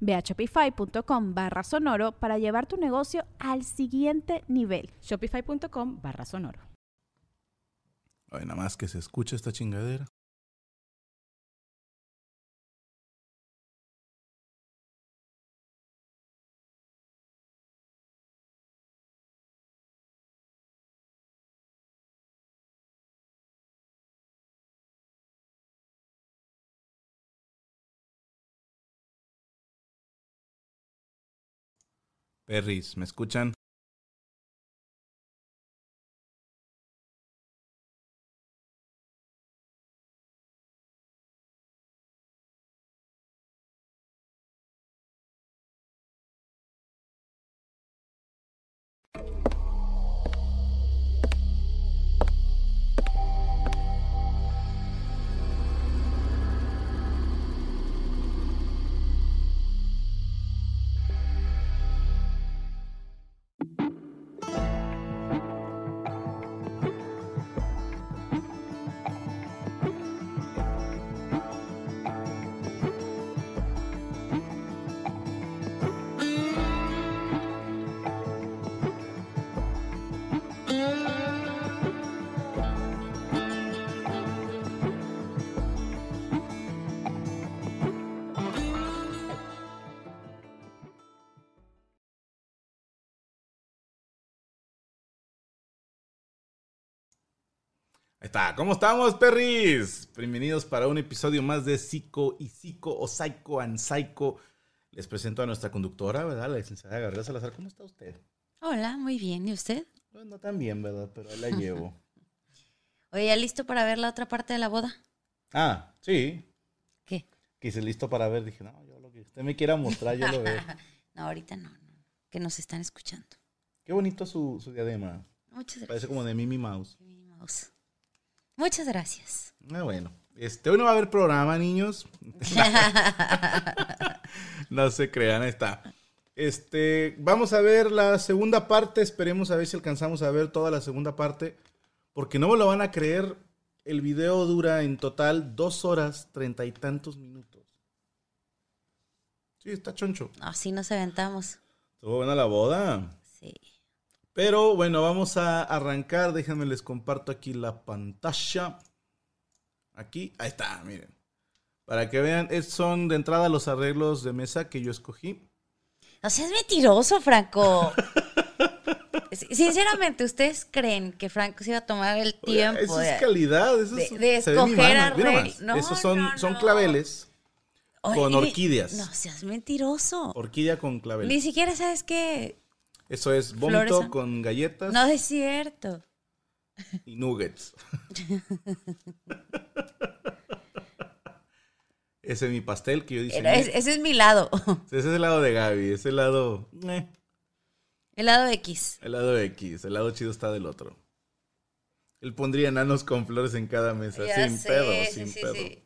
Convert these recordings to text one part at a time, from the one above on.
Ve a shopify.com barra sonoro para llevar tu negocio al siguiente nivel. Shopify.com barra sonoro. Ay, nada más que se escuche esta chingadera. Perris, ¿me escuchan? Ahí está. ¿Cómo estamos, perris? Bienvenidos para un episodio más de Psico y Psico o Psycho and Psycho. Les presento a nuestra conductora, ¿verdad? La licenciada Gabriela Salazar. ¿Cómo está usted? Hola, muy bien. ¿Y usted? Pues no tan bien, ¿verdad? Pero ahí la llevo. Oye, ¿ya listo para ver la otra parte de la boda? ah, sí. ¿Qué? Quise listo para ver. Dije, no, yo lo que usted me quiera mostrar, yo lo veo. no, ahorita no, no. Que nos están escuchando. Qué bonito su, su diadema. Muchas gracias. Parece como de Mimi Mouse. Minnie Mouse. Muchas gracias. Ah, bueno. Este, hoy no va a haber programa, niños. no se crean, ahí está. Este, vamos a ver la segunda parte. Esperemos a ver si alcanzamos a ver toda la segunda parte. Porque no me lo van a creer. El video dura en total dos horas treinta y tantos minutos. Sí, está choncho. Así nos aventamos. Estuvo buena la boda. Sí. Pero bueno, vamos a arrancar. Déjenme les comparto aquí la pantalla. Aquí, ahí está, miren. Para que vean, son de entrada los arreglos de mesa que yo escogí. No seas mentiroso, Franco. Sinceramente, ¿ustedes creen que Franco se iba a tomar el Oye, tiempo eso de, es calidad. Eso de- es- de escoger mano, mira arreglo? más. No, Esos son, no, son no. claveles Oye, con orquídeas. No seas mentiroso. Orquídea con Ni claveles. siquiera sabes qué. Eso es vómito Flores- con galletas No es cierto. y nuggets. Ese es mi pastel que yo diseñé. es- ese es mi lado. Ese es el lado de Gaby. Ese lado... eh. El lado X. El lado X, el lado chido está del otro. Él pondría enanos con flores en cada mesa, Ya sin sé, pedo, sí, sin sí, pedo. sí.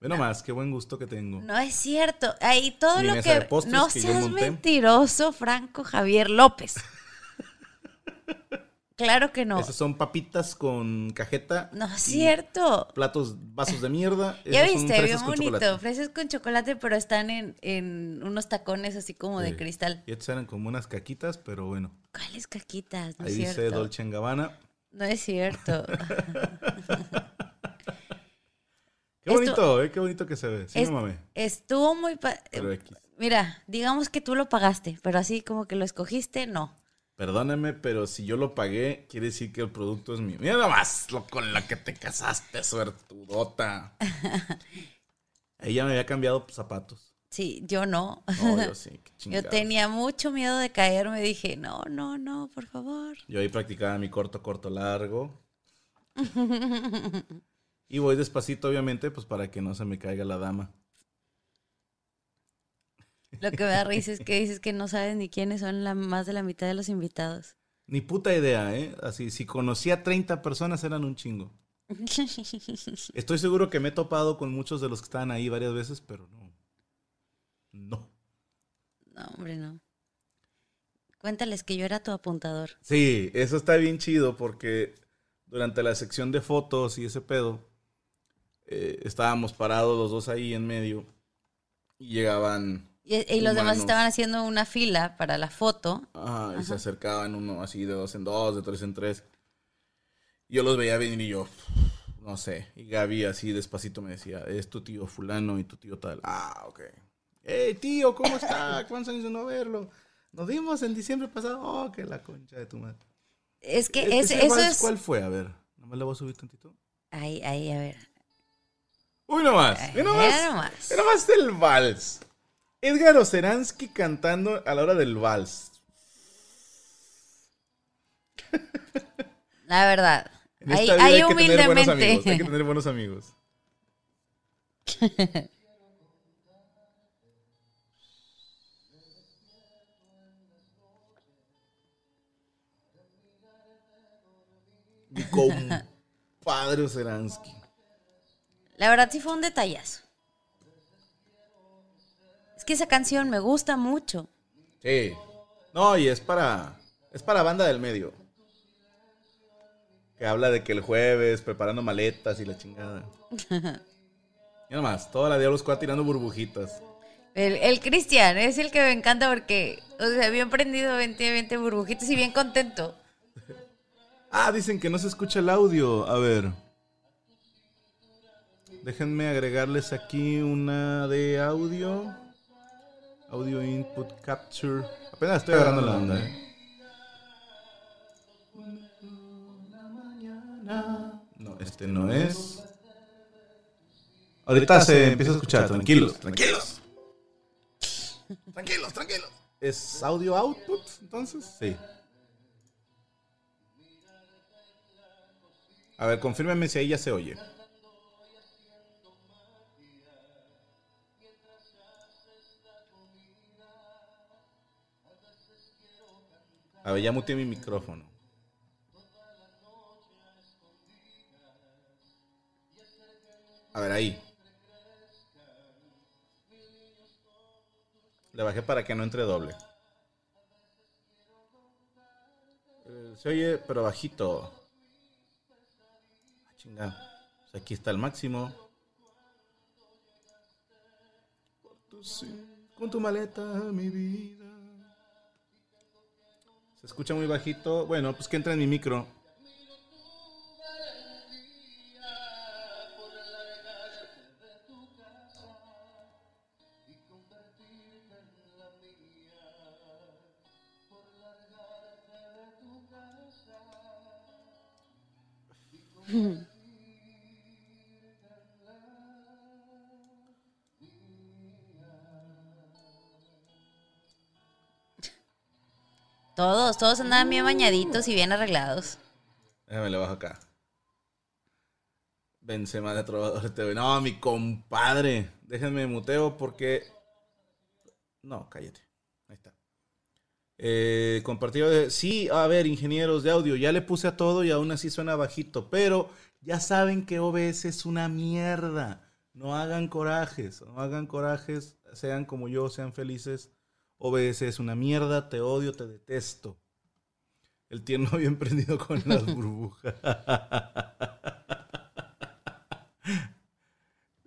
Ve nomás, qué buen gusto que tengo. No es cierto. Ahí todo Mi lo que. No que seas mentiroso, Franco Javier López. claro que no. Esas son papitas con cajeta. No es cierto. Platos, vasos de mierda. Ya Esos viste, bien bonito. chocolate. Fresas con chocolate, pero están en, en unos tacones así como de cristal. Y estas eran como unas caquitas, pero bueno. ¿Cuáles caquitas? No Ahí es dice. Dolce en Gabbana. No es cierto. Qué bonito, eh, qué bonito que se ve. Sí Es- me mamé, Estuvo muy. pa- X. Mira, digamos que tú lo pagaste, pero así como que lo escogiste, no. Perdóname, pero si yo lo pagué, quiere decir que el producto es mío. Mira nada más lo con la que te casaste, suertudota. Ella me había cambiado zapatos. Sí, yo no. No, yo sí, qué Yo tenía mucho miedo de caerme. Dije, no, no, no, por favor. Yo ahí practicaba mi corto, corto, largo. Y voy despacito, obviamente, pues para que no se me caiga la dama. Lo que me da risa es que dices que no sabes ni quiénes son la, más de la mitad de los invitados. Ni puta idea, ¿eh? Así, si conocía a 30 personas eran un chingo. Estoy seguro que me he topado con muchos de los que estaban ahí varias veces, pero no. No. No, hombre, no. Cuéntales que yo era tu apuntador. Sí, eso está bien chido porque durante la sección de fotos y ese pedo, eh, estábamos parados los dos ahí en medio y llegaban Y, y los demás estaban haciendo una fila para la foto. Ajá, y se acercaban uno así de dos en dos, de tres en tres. Yo los veía venir y yo, no sé. Y Gaby así despacito me decía, es tu tío fulano y tu tío tal. Ah, ok. Hey, tío, ¿cómo está? ¿Cuántos años de no verlo? Nos vimos en diciembre pasado. Oh, que la concha de tu madre. Es que E- es- eso es... ¿Cuál fue? A ver, nomás le voy a subir tantito. Ahí, ahí, a ver. Uy, nomás. Mira nomás. Mira nomás. Mira nomás el vals. Edgar Oceransky cantando a la hora del vals. La verdad. En Ahí, esta vida ahí hay que tener buenos amigos. Hay que humildemente. tener buenos amigos. Mi compadre Oceransky. La verdad sí fue un detallazo. Es que esa canción me gusta mucho. Sí. No, y es para. Es para banda del medio. Que habla de que el jueves preparando maletas y la chingada. Y nomás, toda la Diablo Squad tirando burbujitas. El, el Cristian es el que me encanta porque, o sea, bien prendido, 20, 20 burbujitas y bien contento. Ah, dicen que no se escucha el audio. A ver. Déjenme agregarles aquí una de audio. Audio input capture. Apenas estoy agarrando la onda, eh. No, este no es. Ahorita se empieza a escuchar. Tranquilos, tranquilos. Tranquilos, tranquilos. ¿Es audio output entonces? Sí. A ver, confírmeme si ahí ya se oye. A ver, ya muteé mi micrófono. A ver, ahí. Le bajé para que no entre doble. Eh, Se oye, pero bajito. Ah. Pues aquí está el máximo. Con tu maleta, mi vida. Se escucha muy bajito. Bueno, pues que entre en mi micro. Todos, andaban bien bañaditos y bien arreglados. Déjame le bajo acá. Benzema de Trovador TV. No, mi compadre. Déjenme muteo porque. No, cállate. Ahí está. Eh, compartido de. Sí, a ver, ingenieros de audio. Ya le puse a todo y aún así suena bajito. Pero ya saben que OBS es una mierda. No hagan corajes. No hagan corajes. Sean como yo, sean felices. OBS es una mierda. Te odio, te detesto. El tierno bien prendido con las burbujas.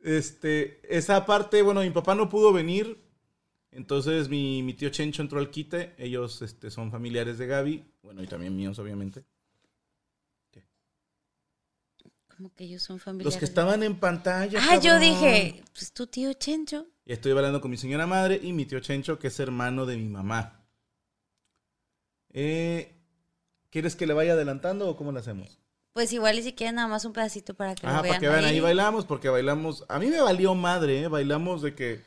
Este, esa parte, bueno, mi papá no pudo venir. Entonces mi, mi tío Chencho entró al quite. Ellos este, son familiares de Gaby. Bueno, y también míos, obviamente. Como que ellos son familiares. Los que estaban en pantalla. Ah, yo dije, pues tu tío Chencho. Y estoy hablando con mi señora madre y mi tío Chencho, que es hermano de mi mamá. Eh, ¿Quieres que le vaya adelantando o cómo lo hacemos? Pues igual y si quieren nada más un pedacito para que Ajá, lo vean. para que vean, ahí bailamos, porque bailamos. A mí me valió madre, ¿eh? Bailamos de que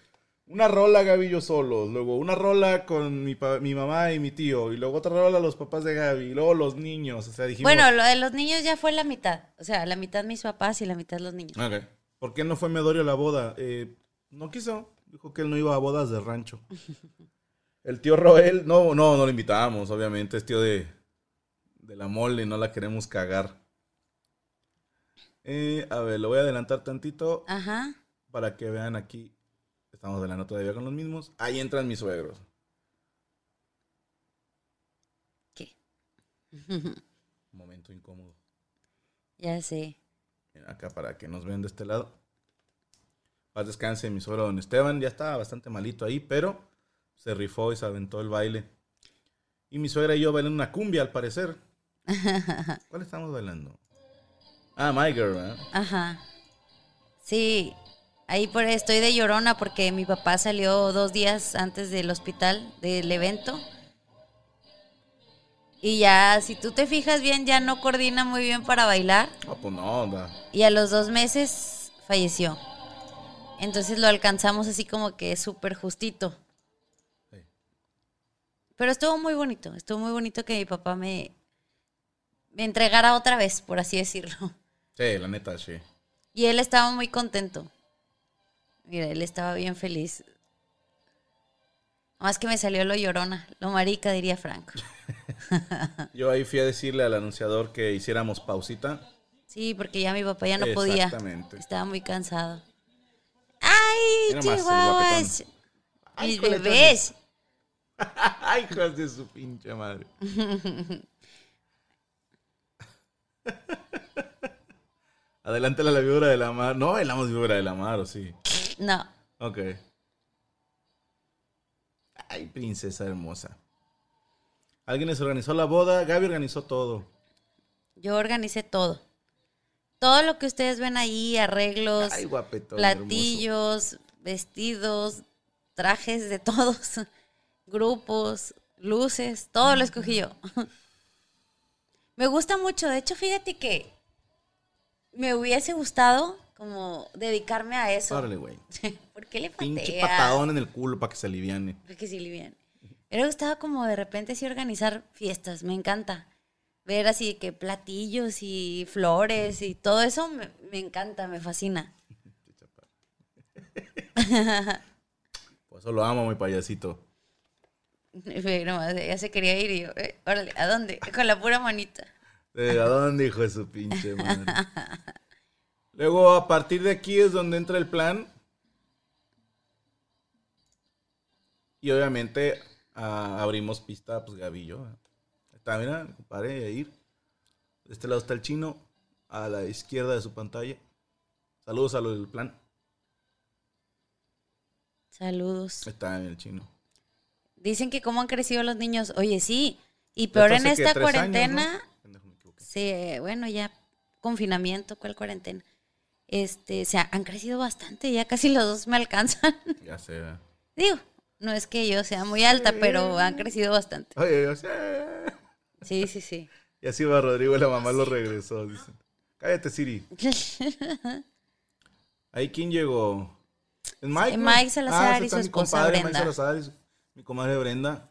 una rola Gaby y yo solos, luego una rola con mi, pa- mi mamá y mi tío, y luego otra rola los papás de Gaby, y luego los niños. O sea, dijimos. Bueno, lo de los niños ya fue la mitad. O sea, la mitad mis papás y la mitad los niños. Ok. ¿Por qué no fue Medorio a la boda? Eh, no quiso. Dijo que él no iba a bodas de rancho. El tío Roel, no, no, no lo invitábamos, obviamente. Es tío de, de la mole, no la queremos cagar. Eh, a ver, lo voy a adelantar tantito Ajá. para que vean aquí. Estamos hablando todavía con los mismos. Ahí entran mis suegros. ¿Qué? Momento incómodo. Ya sé. Mira, acá para que nos vean de este lado. Paz descanse mi suegro don Esteban. Ya estaba bastante malito ahí, pero se rifó y se aventó el baile. Y mi suegra y yo bailando una cumbia, al parecer. ¿Cuál estamos bailando? Ah, My Girl, ¿verdad? Ajá. Sí. Ahí por estoy de llorona porque mi papá salió dos días antes del hospital, del evento. Y ya, si tú te fijas bien, ya no coordina muy bien para bailar. Ah, pues no, da. Y a los dos meses falleció. Entonces lo alcanzamos así como que súper justito. Sí. Pero estuvo muy bonito, estuvo muy bonito que mi papá me, me entregara otra vez, por así decirlo. Sí, la neta, sí. Y él estaba muy contento. Mira, él estaba bien feliz. Más que me salió lo llorona, lo marica, diría Franco. Yo ahí fui a decirle al anunciador que hiciéramos pausita. Sí, porque ya mi papá ya no podía. Exactamente. Estaba muy cansado. ¡Ay, chihuahuas! Ay, Mis bebés. Ay, hijas de su pinche madre. Adelántale a la víbora de la mar. No bailamos víbora de la mar, ¿o sí? No, Ok. Ay, princesa hermosa. ¿Alguien les organizó la boda? Gaby organizó todo. yo organicé todo. Todo lo que ustedes ven ahí, arreglos, Ay, guapetón. platillos, vestidos, trajes de todos, grupos, luces, todo lo escogí yo. Me gusta mucho, de hecho, fíjate que me hubiese gustado como dedicarme a eso. Órale, güey. ¿Por qué le Pinche pateas? patadón en el culo para que se aliviane. Porque sí, livian. Me hubiera gustado como de repente sí organizar fiestas, me encanta. Ver así que platillos y flores y todo eso me, me encanta, me fascina. Por eso lo amo, mi payasito. Nomás, ya se quería ir y yo, eh, órale, ¿a dónde? Con la pura manita. Eh, ¿A dónde, hijo de su pinche madre? Luego, a partir de aquí es donde entra el plan. Y obviamente abrimos pista, pues. ¿verdad? Está, mira, compadre, ahí. De este lado está el chino, a la izquierda de su pantalla. Saludos a lo del plan. Saludos. Está en el chino. Dicen que cómo han crecido los niños. Oye, sí. Y peor en esta años, cuarentena. Sí, bueno, ya confinamiento, ¿cuál cuarentena? Este, o sea, han crecido bastante, ya casi los dos me alcanzan. Ya sé. Digo, no es que yo sea muy alta, pero han crecido bastante. Oye, yo sé. Sí, sí, sí. Y así va Rodrigo la mamá lo regresó. Dicen. Cállate, Siri. ¿Ahí quién llegó? ¿Es Mike? Mike Salazar ese y su esposa Brenda. Mike Salazar y su- mi comadre Brenda.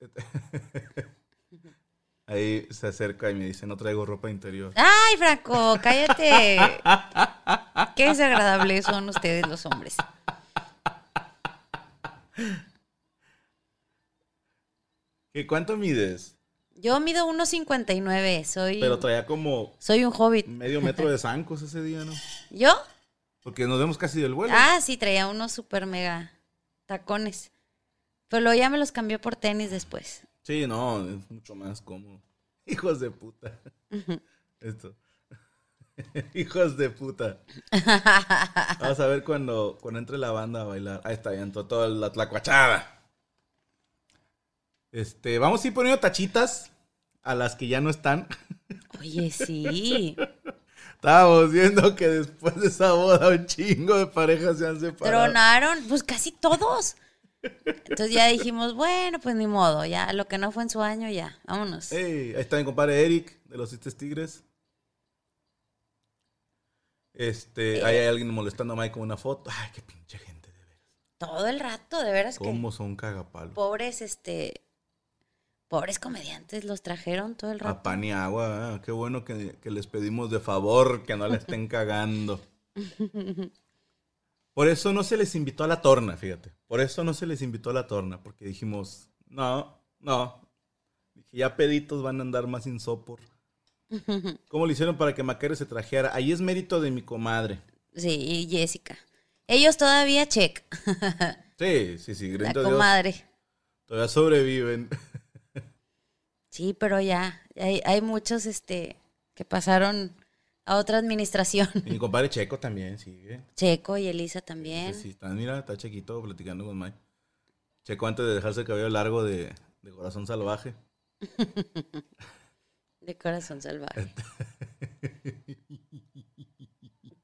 Ahí se acerca y me dice, no traigo ropa interior. Ay, Franco, cállate. Qué desagradables son ustedes los hombres. ¿Qué, ¿Cuánto mides? Yo mido 1.59, soy, Pero traía como soy un hobbit. medio metro de zancos ese día, ¿no? ¿Yo? Porque nos vemos casi del vuelo. Ah, sí, traía unos super mega tacones. Pero luego ya me los cambió por tenis después. Sí, no, es mucho más cómodo. Hijos de puta. Esto. Hijos de puta. Vamos a ver cuando, cuando entre la banda a bailar. Ahí está, ya entró toda la tlacuachada. Este, vamos a ir poniendo tachitas a las que ya no están. Oye, sí. Estábamos viendo que después de esa boda un chingo de parejas se han separado. Tronaron, pues casi todos. Entonces ya dijimos, bueno, pues ni modo, ya lo que no fue en su año, ya, vámonos. Ey, ahí está mi compadre Eric de los Cistes Tigres. Este, ahí hay alguien molestando a Mike con una foto. Ay, qué pinche gente, de veras. Todo el rato, de veras que ¿Cómo son cagapalos? pobres, este, pobres comediantes los trajeron todo el A rato. pan y agua, ¿eh? qué bueno que, que les pedimos de favor que no la estén cagando. Por eso no se les invitó a la torna, fíjate. Por eso no se les invitó a la torna, porque dijimos, no, no. Dije, ya peditos van a andar más sin sopor. ¿Cómo le hicieron para que Macario se trajera? Ahí es mérito de mi comadre. Sí, y Jessica. Ellos todavía check. Sí, sí, sí, La a Dios, comadre. todavía sobreviven. Sí, pero ya, hay, hay muchos, este, que pasaron a otra administración. Y mi compadre Checo también sigue. Checo y Elisa también. Sí, está, mira, está Chequito platicando con Mike. Checo antes de dejarse el cabello largo de, de corazón salvaje. De corazón salvaje.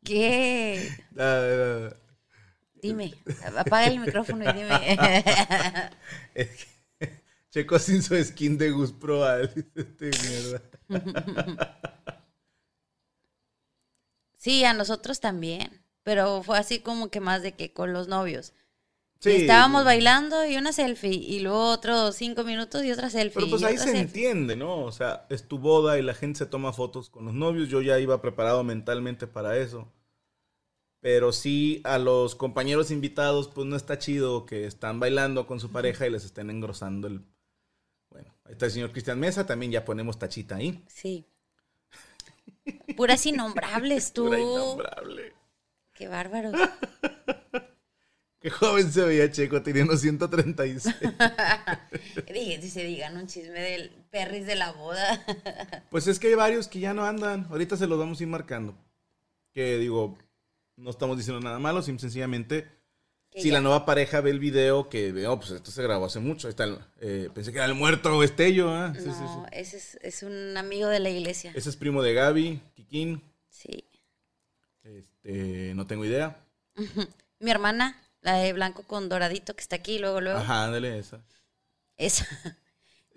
¿Qué? Dime, apaga el micrófono y dime. es que Checo sin su skin de Gus Pro Alice, este mierda. Sí, a nosotros también. Pero fue así como que más de que con los novios. Sí, Estábamos bailando y una selfie. Y luego otros cinco minutos y otra selfie. Pero pues ahí se selfie. entiende, ¿no? O sea, es tu boda y la gente se toma fotos con los novios. Yo ya iba preparado mentalmente para eso. Pero sí, a los compañeros invitados, pues no está chido que están bailando con su pareja y les estén engrosando el... Ahí está el señor Cristian Mesa, también ya ponemos tachita ahí. Sí. Puras innombrables, tú. Pura innombrable. Qué bárbaro. Qué joven se veía Checo teniendo 136. Dije, si se digan un chisme del perris de la boda. Pues es que hay varios que ya no andan. Ahorita se los vamos a ir marcando. Que digo, no estamos diciendo nada malo, sim- sencillamente, si ya- la nueva pareja ve el video, que veo, pues esto se grabó hace mucho. Ahí está el- eh, pensé que era el muerto Estello. ¿ah? Sí, sí, sí. No, ese es, es un amigo de la iglesia. Ese es primo de Gaby, Kikín. Sí. Este, no tengo idea. Mi hermana, la de blanco con doradito que está aquí, luego, luego. Ajá, ándale esa. Esa.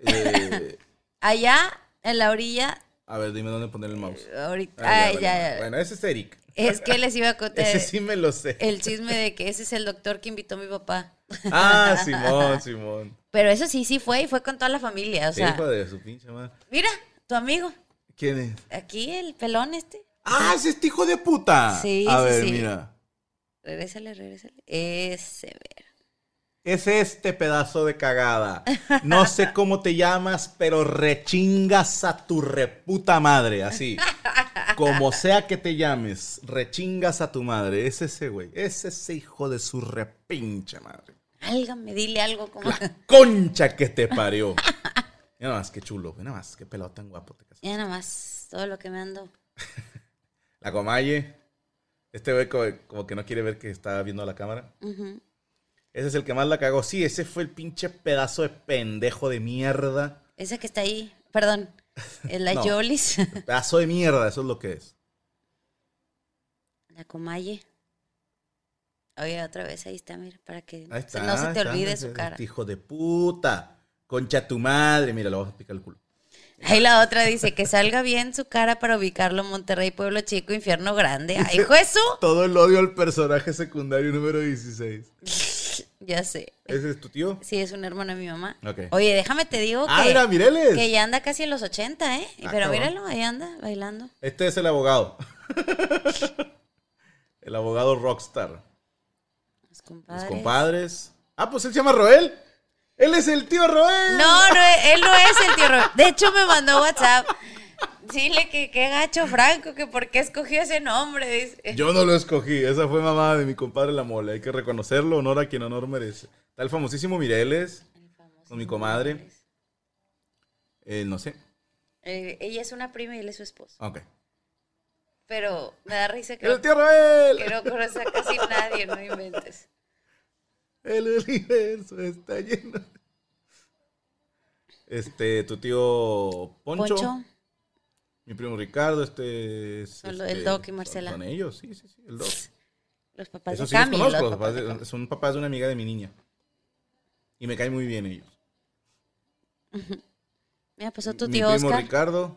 Eh, Allá, en la orilla, a ver, dime dónde poner el mouse. ahorita. Ah, ay, ya, ya, bueno, ya. Bueno, ese es Eric. Es que les iba a contar Ese sí me lo sé. el chisme de que ese es el doctor que invitó a mi papá. Ah, Simón, Simón. Pero eso sí, sí fue y fue con toda la familia. O sea, Hijo de su pinche madre. mira, tu amigo. ¿Quién es? Aquí el pelón este. ¡Ah, es este hijo de puta! Sí, A sí, ver, sí. mira. Regrésale, regrésale. Ese, ver. Es este pedazo de cagada. No sé cómo te llamas, pero rechingas a tu reputa madre, así. Como sea que te llames, rechingas a tu madre. Es ese güey. Es ese hijo de su repinche madre. Álgame, dile algo como. La concha que te parió. Mira nada más, qué chulo. Mira nada más, qué pelado tan guapo te casas. Ya nada más, todo lo que me ando. La comalle. Este güey como, como que no quiere ver que está viendo a la cámara. Ese es el que más la cagó. Sí, ese fue el pinche pedazo de pendejo de mierda. Esa que está ahí, perdón. Es la No. Yolis. Pedazo de mierda, eso es lo que es. La Comalle. Oye, otra vez ahí está, mira, para que Ahí está. no se te está, olvide su cara. Hijo de puta. Concha tu madre. Mira, le vas a picar el culo. Ahí la otra dice que salga bien su cara para ubicarlo en Monterrey, Pueblo Chico, Infierno Grande. ¡Ay, su! Todo el odio al personaje secundario número 16. Ya sé. ¿Ese es tu tío? Sí, es un hermano de mi mamá. Ok. Oye, déjame te digo Ah, que, mira, Mireles. que ya anda casi en los 80, ¿eh? Ah, Pero cabrón. míralo, ahí anda, bailando. Este es el abogado. el abogado rockstar. Los Los compadres. compadres. Ah, pues él se llama Roel. Él es el tío Roel. No, no, él no es el tío Robert. De hecho, me mandó WhatsApp. Dile que qué gacho Franco, que por qué escogió ese nombre. Dice. Yo no lo escogí. Esa fue mamá de mi compadre La Mole. Hay que reconocerlo. Honor a quien honor merece. Está el famosísimo Mireles. Con mi comadre. Eh, no sé. Eh, ella es una prima y él es su esposo. Ok. Pero me da risa que, El tío Roel. que no conoce a casi nadie, no inventes. El universo está lleno. Este, tu tío Poncho. Poncho, Mi primo Ricardo, este es. Son este, el Doc y Marcela. Son ellos, sí, sí, sí, el Doc. los papás Eso de sí los conozco, los los papás papás de de- Cami. son papás de una amiga de mi niña. Y me caen muy bien ellos. Mira, pasó tu mi tío primo Oscar. Ricardo.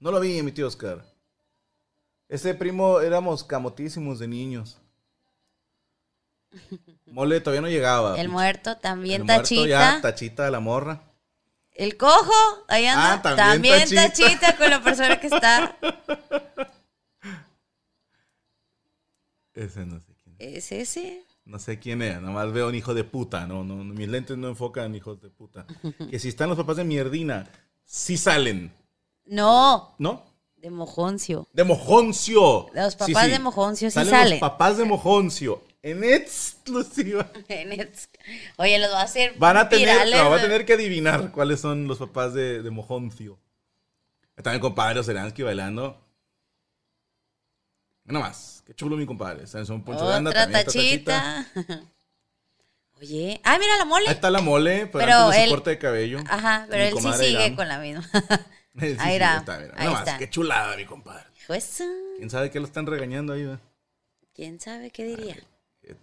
No lo vi, mi tío Oscar. Ese primo éramos camotísimos de niños. Mole todavía no llegaba. El muerto, también El muerto Tachita. ya, tachita de la morra. El cojo, ahí anda. Ah, también también Tachita. tachita. con la persona que está. Ese no sé quién. Es ese. No sé quién es, nomás veo un hijo de puta. No, no, mis lentes no enfocan hijos de puta. Que si están los papás de mierdina, sí salen. No, ¿No? de Mojoncio. De Mojoncio. Los papás sí. de Mojoncio sí Salen salen. Los papás de Mojoncio. En exclusiva. Oye, los va a hacer Van a tener, virales. no, va a tener que adivinar cuáles son los papás de, de Mojoncio. Está mi compadre Oseransky bailando. Nada más. Qué chulo mi compadre. Está en son Poncho Otra también está tachita. Oye, ah, mira la mole. Ahí está la mole, pero, Pero antes de su corte de cabello. Ajá, pero él sí sigue Irán. con la misma. Sí, Ahí irá, está, mira. ahí Nada más, qué chulada, mi compadre. Eso, ¿Quién sabe qué lo están regañando ahí? ¿Quién sabe qué diría?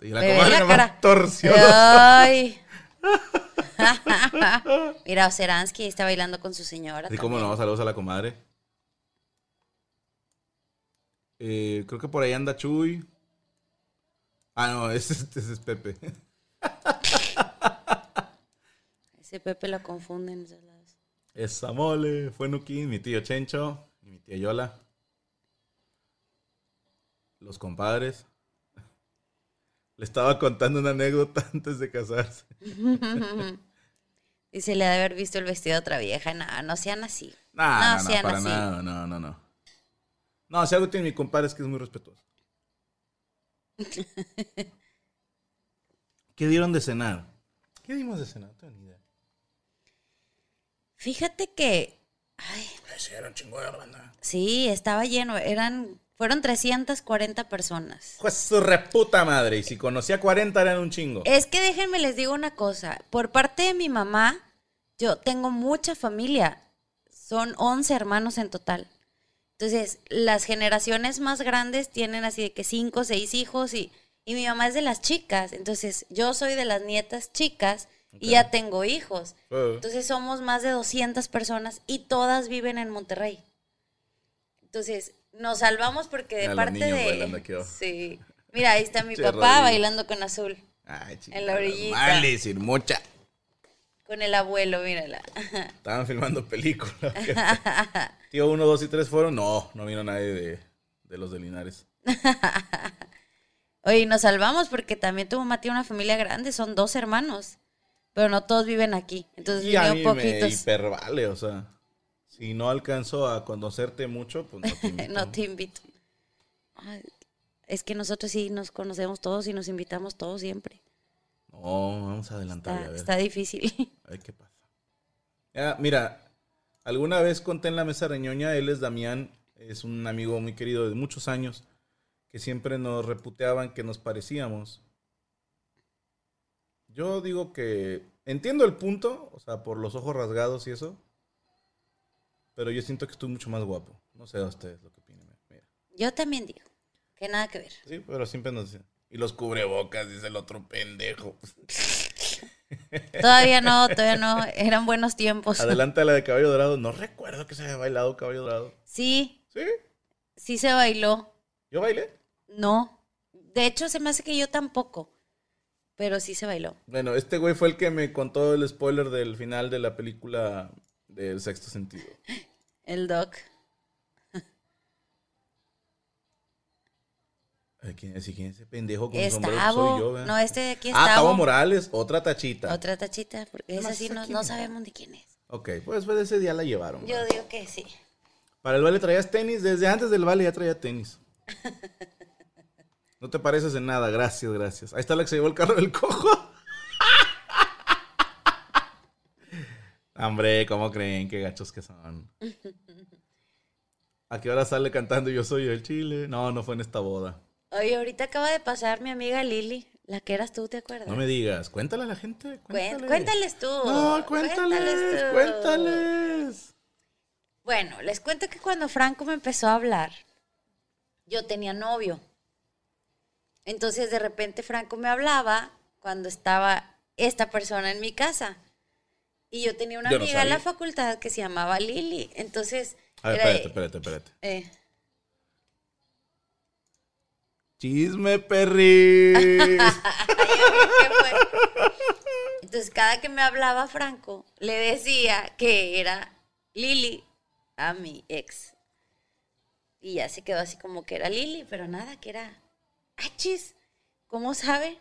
Y la comadre la nomás cara. torció Ay. Mira, Oseransky está bailando con su señora. Sí, cómo no, saludos a la comadre. Eh, creo que por ahí anda Chuy. Ah, no, ese, ese es Pepe. Ese Pepe lo confunden. Esa mole, fue Nukin, mi tío Chencho y mi tía Yola. Los compadres. Le estaba contando una anécdota antes de casarse. Y se le ha de haber visto el vestido de otra vieja. No, no sean así. Nah, No, no, no, sean para así. nada, no, no, no. No, si algo tiene mi compadre es que es muy respetuoso. ¿Qué dieron de cenar? ¿Qué dimos de cenar? No tengo ni idea. Fíjate que. Ay, Ay, sí, era un chingo de banda. sí, estaba lleno. Eran. Fueron 340 personas. Pues su reputa madre. Y si conocía 40 eran un chingo. Es que déjenme les digo una cosa. Por parte de mi mamá, yo tengo mucha familia. Son 11 hermanos en total. Entonces, las generaciones más grandes tienen así de que 5 o 6 hijos y, y mi mamá es de las chicas. Entonces, yo soy de las nietas chicas y ya tengo hijos. Eh, Entonces, somos más de 200 personas y todas viven en Monterrey. Entonces, nos salvamos porque de los parte niños de... bailando aquí abajo. Sí. Mira, ahí está mi Che, papá bailando con azul. Ay, chica. En la orillita. Male, sin mucha. Con el abuelo, mírala. Estaban filmando películas. Tío 1, 2 y 3 fueron. No, no vino nadie de, de los de Linares. Oye, nos salvamos porque también tu mamá tiene una familia grande, son dos hermanos. Pero no todos viven aquí. Entonces Y a mí vinieron me poquitos. hipervale, o sea. Si no alcanzo a conocerte mucho, pues no te invito. no te invito. Ay, es que nosotros sí nos conocemos todos y nos invitamos todos siempre. No, vamos a adelantarle, a Está, ver. está difícil. A ver qué pasa. Ya, mira, alguna vez conté en la mesa reñoña, él es Damián, es un amigo muy querido de muchos años, que siempre nos reputeaban que nos parecíamos. Yo digo que entiendo el punto, o sea, por los ojos rasgados y eso, pero yo siento que estoy mucho más guapo. No sé a ustedes lo que opinan. Mira. Yo también digo que nada que ver. Sí, pero siempre nos dicen. Y los cubrebocas, dice el otro pendejo. Todavía no, todavía no. Eran buenos tiempos. Adelante a la de caballo dorado. No recuerdo que se haya bailado caballo dorado. Sí, ¿Sí? sí se bailó. ¿Yo bailé? No. De hecho, se me hace que yo tampoco. Pero sí se bailó. Bueno, este güey fue el que me contó el spoiler del final de la película del sexto sentido. El doc. ¿Quién es, ¿Quién es ese pendejo con sombrero? Yo, ¿verdad? no, este de aquí Ah, estaba. Tavo Morales, otra tachita. Otra tachita, porque esa sí no, no sabemos de quién es. Ok, pues después de ese día la llevaron. Yo ¿verdad? digo que sí. Para el vale traías tenis, desde antes del vale ya traía tenis. No te pareces en nada, gracias, gracias. Ahí está la que se llevó el carro del cojo. Hombre, ¿cómo creen? Qué gachos que son. ¿A qué hora sale cantando Yo soy el chile? No, no fue en esta boda. Oye, ahorita acaba de pasar mi amiga Lili, la que eras tú, ¿te acuerdas? No me digas, cuéntale a la gente. Cuéntales tú. No, cuéntales, tú. cuéntales. Bueno, les cuento que cuando Franco me empezó a hablar, yo tenía novio. Entonces de repente Franco me hablaba cuando estaba esta persona en mi casa. Y yo tenía una Yo no amiga en la facultad que se llamaba Lili. Entonces, A ver, era- espérate, espérate, espérate. eh, Chisme, perris. Entonces, cada que me hablaba Franco, le decía que era Lili a mi ex. Y ya se quedó así como que era Lili, pero nada, que era. ¡Achis! ¿Cómo sabe?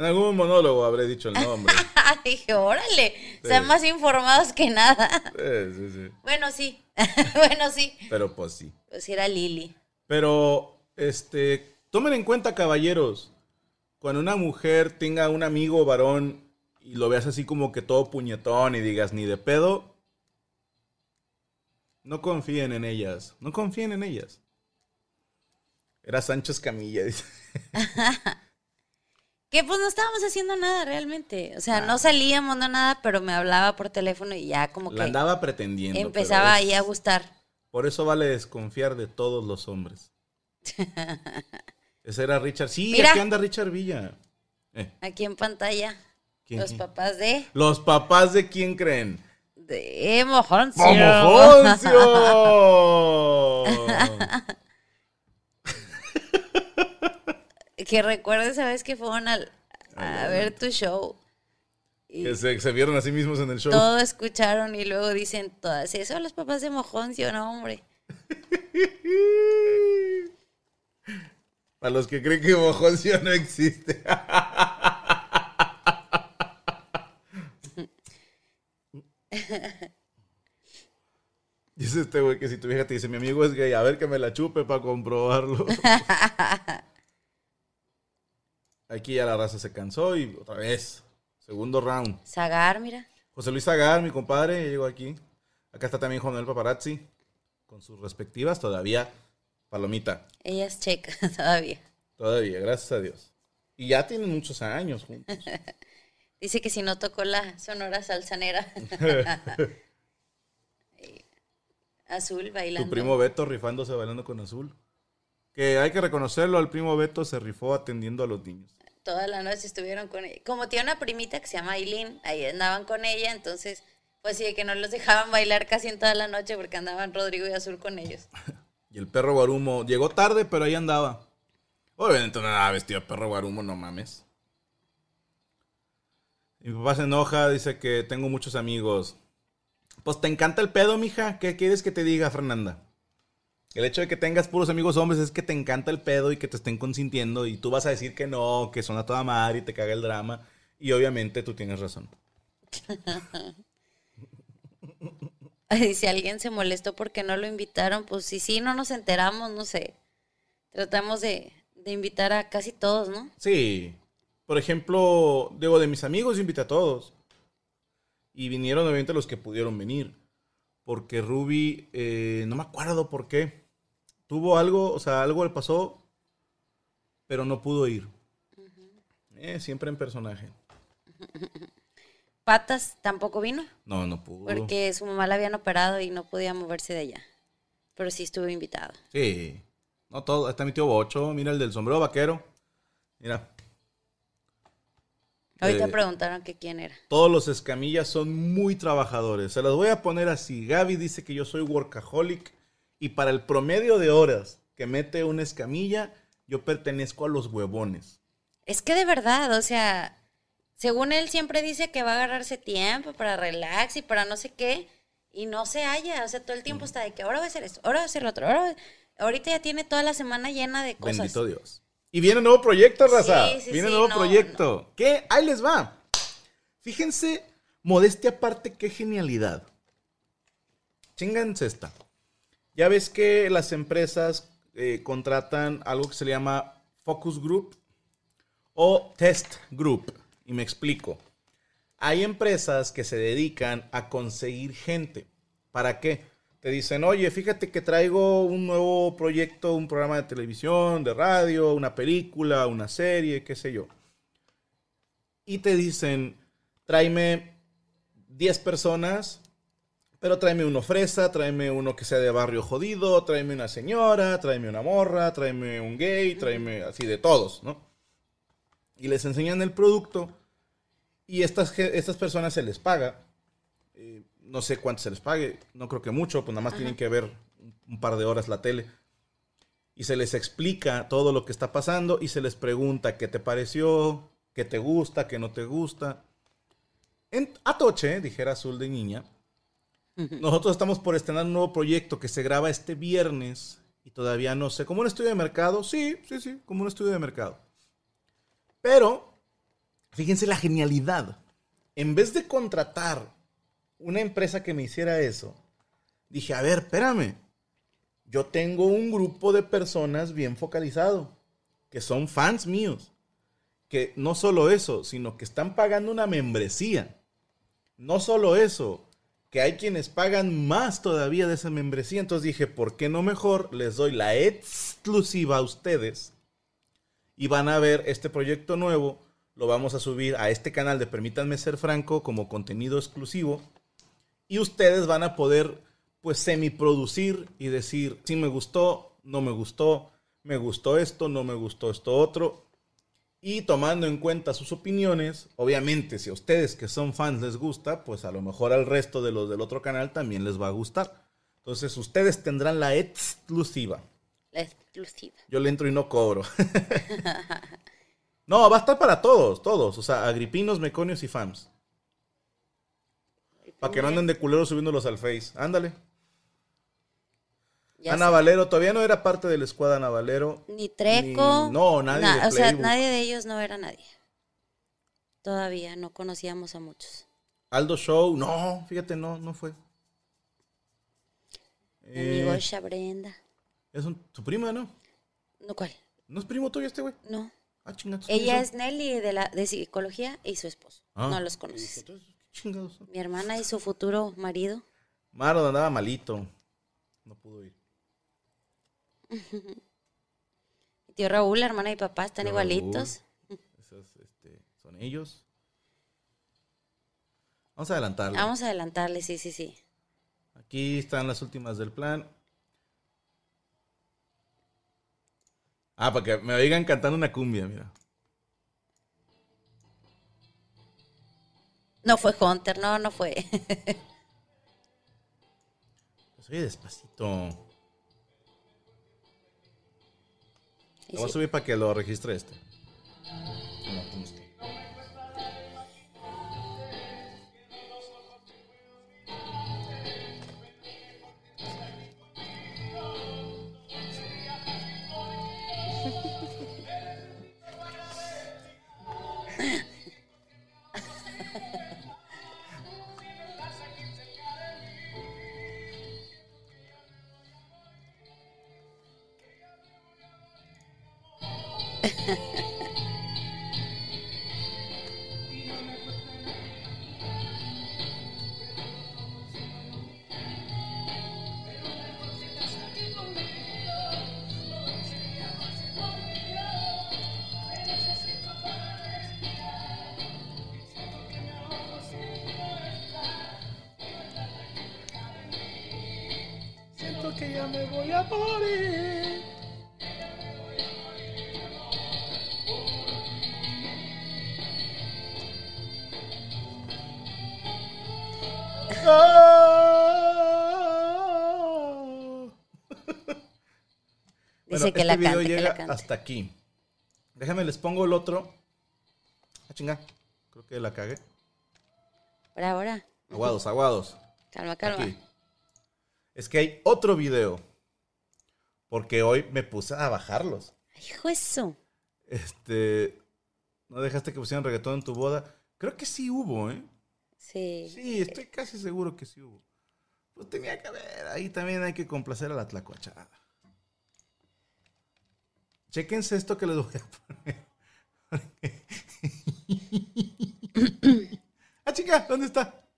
En algún monólogo habré dicho el nombre. Dije, órale, están más informados que nada. Sí, sí, sí. Bueno, sí. bueno, sí. Pero pues sí. Pues sí era Lili. Pero, este, tomen en cuenta, caballeros, cuando una mujer tenga un amigo varón y lo veas así como que todo puñetón y digas ni de pedo, no confíen en ellas, no confíen en ellas. Era Sánchez Camilla, dice. Que pues no estábamos haciendo nada realmente. O sea, Ah. no salíamos, no nada, pero me hablaba por teléfono y ya como La que andaba pretendiendo. empezaba ahí a gustar. Por eso vale desconfiar de todos los hombres. Ese era Richard. Sí, Mira. aquí anda Richard Villa. Eh, Aquí en pantalla, ¿quién, los papás de, Los papás de quién creen. de Mojoncio. ¡Momofoncio! que recuerdes, ¿sabes? Que fueron al- a ver tu show. Y que se, se vieron a sí mismos en el show. todo escucharon y luego dicen todas, eso los papás de Mojoncio, no, hombre. Para los que creen que Mojoncio no existe. Dice este güey que si tu vieja te dice, mi amigo es gay, a ver que me la chupe para comprobarlo. Aquí ya la raza se cansó y otra vez, segundo round. Zagar, mira. José Luis Agar, mi compadre, llegó aquí. Acá está también Juan Manuel Paparazzi, con sus respectivas todavía. Palomita, Ella es checa todavía. todavía, gracias a Dios. Y ya tienen muchos años juntos. Dice que si no tocó la sonora salsanera. Azul bailando. Tu primo Beto rifándose bailando con azul. Que hay que reconocerlo, al primo Beto se rifó atendiendo a los niños. Toda la noche estuvieron con ella. Como tiene una primita que se llama Aileen, ahí andaban con ella, entonces, pues sí, de que no los dejaban bailar casi en toda la noche porque andaban Rodrigo y Azul con ellos. Y el perro Guarumo llegó tarde, pero ahí andaba. Obviamente no andaba vestido de perro Guarumo, no mames. Mi papá se enoja, dice que tengo muchos amigos. Pues te encanta el pedo, mija. ¿Qué quieres que te diga, Fernanda? El hecho de que tengas puros amigos hombres es que te encanta el pedo y que te estén consintiendo y tú vas a decir que no, que son a toda madre y te caga el drama. Y obviamente tú tienes razón. Ay, si alguien se molestó porque no lo invitaron, pues sí, sí, no nos enteramos, no sé. Tratamos de, de invitar a casi todos, ¿no? Sí. Por ejemplo, digo, de mis amigos invité a todos. Y vinieron obviamente los que pudieron venir. Porque Ruby, eh, no me acuerdo por qué. Tuvo algo, o sea, algo le pasó, pero no pudo ir. Eh, siempre en personaje. Patas tampoco vino No, no pudo. porque su mamá la habían operado y no podía moverse de allá. Pero sí estuvo invitado. Sí. No todo. Está mi tío Bocho. Mira el del sombrero vaquero. Mira. Ahorita Eh, preguntaron que quién era. Todos los escamillas son muy trabajadores. Se las voy a poner así. Gaby dice que yo soy workaholic y para el promedio de horas que mete una escamilla, yo pertenezco a los huevones. Es que de verdad, o sea, según él siempre dice que va a agarrarse tiempo para relax y para no sé qué, y no se halla, o sea, todo el tiempo está de que ahora voy a hacer esto, ahora voy a hacer lo otro, ahora ahorita ya tiene toda la semana llena de cosas. Bendito Dios. Y viene nuevo proyecto, raza. Sí, sí, viene sí, nuevo no, proyecto. ¿Qué? Ahí les va. Fíjense, modestia aparte, qué genialidad. Chinganse esta. Ya ves que las empresas eh, contratan algo que se llama Focus Group o Test Group. Y me explico. Hay empresas que se dedican a conseguir gente. ¿Para qué? Te dicen, oye, fíjate que traigo un nuevo proyecto, un programa de televisión, de radio, una película, una serie, qué sé yo. Y te dicen, tráeme 10 personas, pero tráeme uno fresa, tráeme uno que sea de barrio jodido, tráeme una señora, tráeme una morra, tráeme un gay, tráeme así de todos, ¿no? Y les enseñan el producto Y estas, estas personas se les paga. eh, no sé cuánto se les pague. No creo que mucho, pues nada más tienen que ver un, un par de horas la tele. Y se les explica todo lo que está pasando y se les pregunta qué te pareció, qué te gusta, qué no te gusta. En Atoche, dijera Azul de Niña, nosotros estamos por estrenar un nuevo proyecto que se graba este viernes y todavía no sé. ¿Como un estudio de mercado? Sí, sí, sí, como un estudio de mercado. Pero, fíjense la genialidad. En vez de contratar una empresa que me hiciera eso, dije, a ver, espérame. Yo tengo un grupo de personas bien focalizado, que son fans míos. Que no solo eso, sino que están pagando una membresía. No solo eso, que hay quienes pagan más todavía de esa membresía. Entonces dije, ¿por qué no mejor les doy la exclusiva a ustedes? Y van a ver este proyecto nuevo. Lo vamos a subir a este canal de Permítanme Ser Franco como contenido exclusivo. Y ustedes van a poder, pues, semi-producir y decir, si me gustó, no me gustó, me gustó esto, no me gustó esto otro. Y tomando en cuenta sus opiniones, obviamente si a ustedes que son fans les gusta, pues a lo mejor al resto de los del otro canal también les va a gustar. Entonces ustedes tendrán la exclusiva. La exclusiva. Yo le entro y no cobro. no, va a estar para todos, todos. O sea, agripinos, meconios y fans. Para que no anden de culeros subiéndolos al Face. Ándale. Ya Ana sé. Valero todavía no era parte de la escuadra Ana Valero. Ni Treco. Ni- no, nadie de O sea, nadie de ellos no era nadie. Todavía no conocíamos a muchos. Aldo Show, no, fíjate, no, no fue. Mi Eh, Brenda. es un- tu prima, ¿no? No, ¿cuál? ¿No es primo tuyo este güey? No. Ah, chingados. Ella es Nelly de, la, de psicología y su esposo. Ah. No los conoces. Entonces, ¿qué chingados? Mi hermana y su futuro marido. Maro andaba malito. No pudo ir. Mi tío Raúl, la hermana y papá están igualitos. Esos, este, son ellos. Vamos a adelantarlo. Vamos a adelantarle, sí, sí, sí. Aquí están las últimas del plan. Ah, para que me oigan cantando una cumbia, mira. No fue Hunter, no, no fue. Pues oye, despacito. Lo voy a subir para que lo registre este. No, Dice que la este video cante, que llega la cante. hasta aquí. Déjame, les pongo el otro. Ah, chinga. Creo que la cagué. Por ahora. Aguados, aguados. Calma, calma. Aquí. Es que hay otro video. Porque hoy me puse a bajarlos. Hijo eso. Este. ¿No dejaste que pusieran reggaetón en tu boda? Creo que sí hubo, ¿eh? Sí. Sí, estoy casi seguro que sí hubo. Pues tenía que haber. Ahí también hay que complacer a la tlacuachada. Chéquense esto que les voy a poner. ah, chica, ¿dónde está?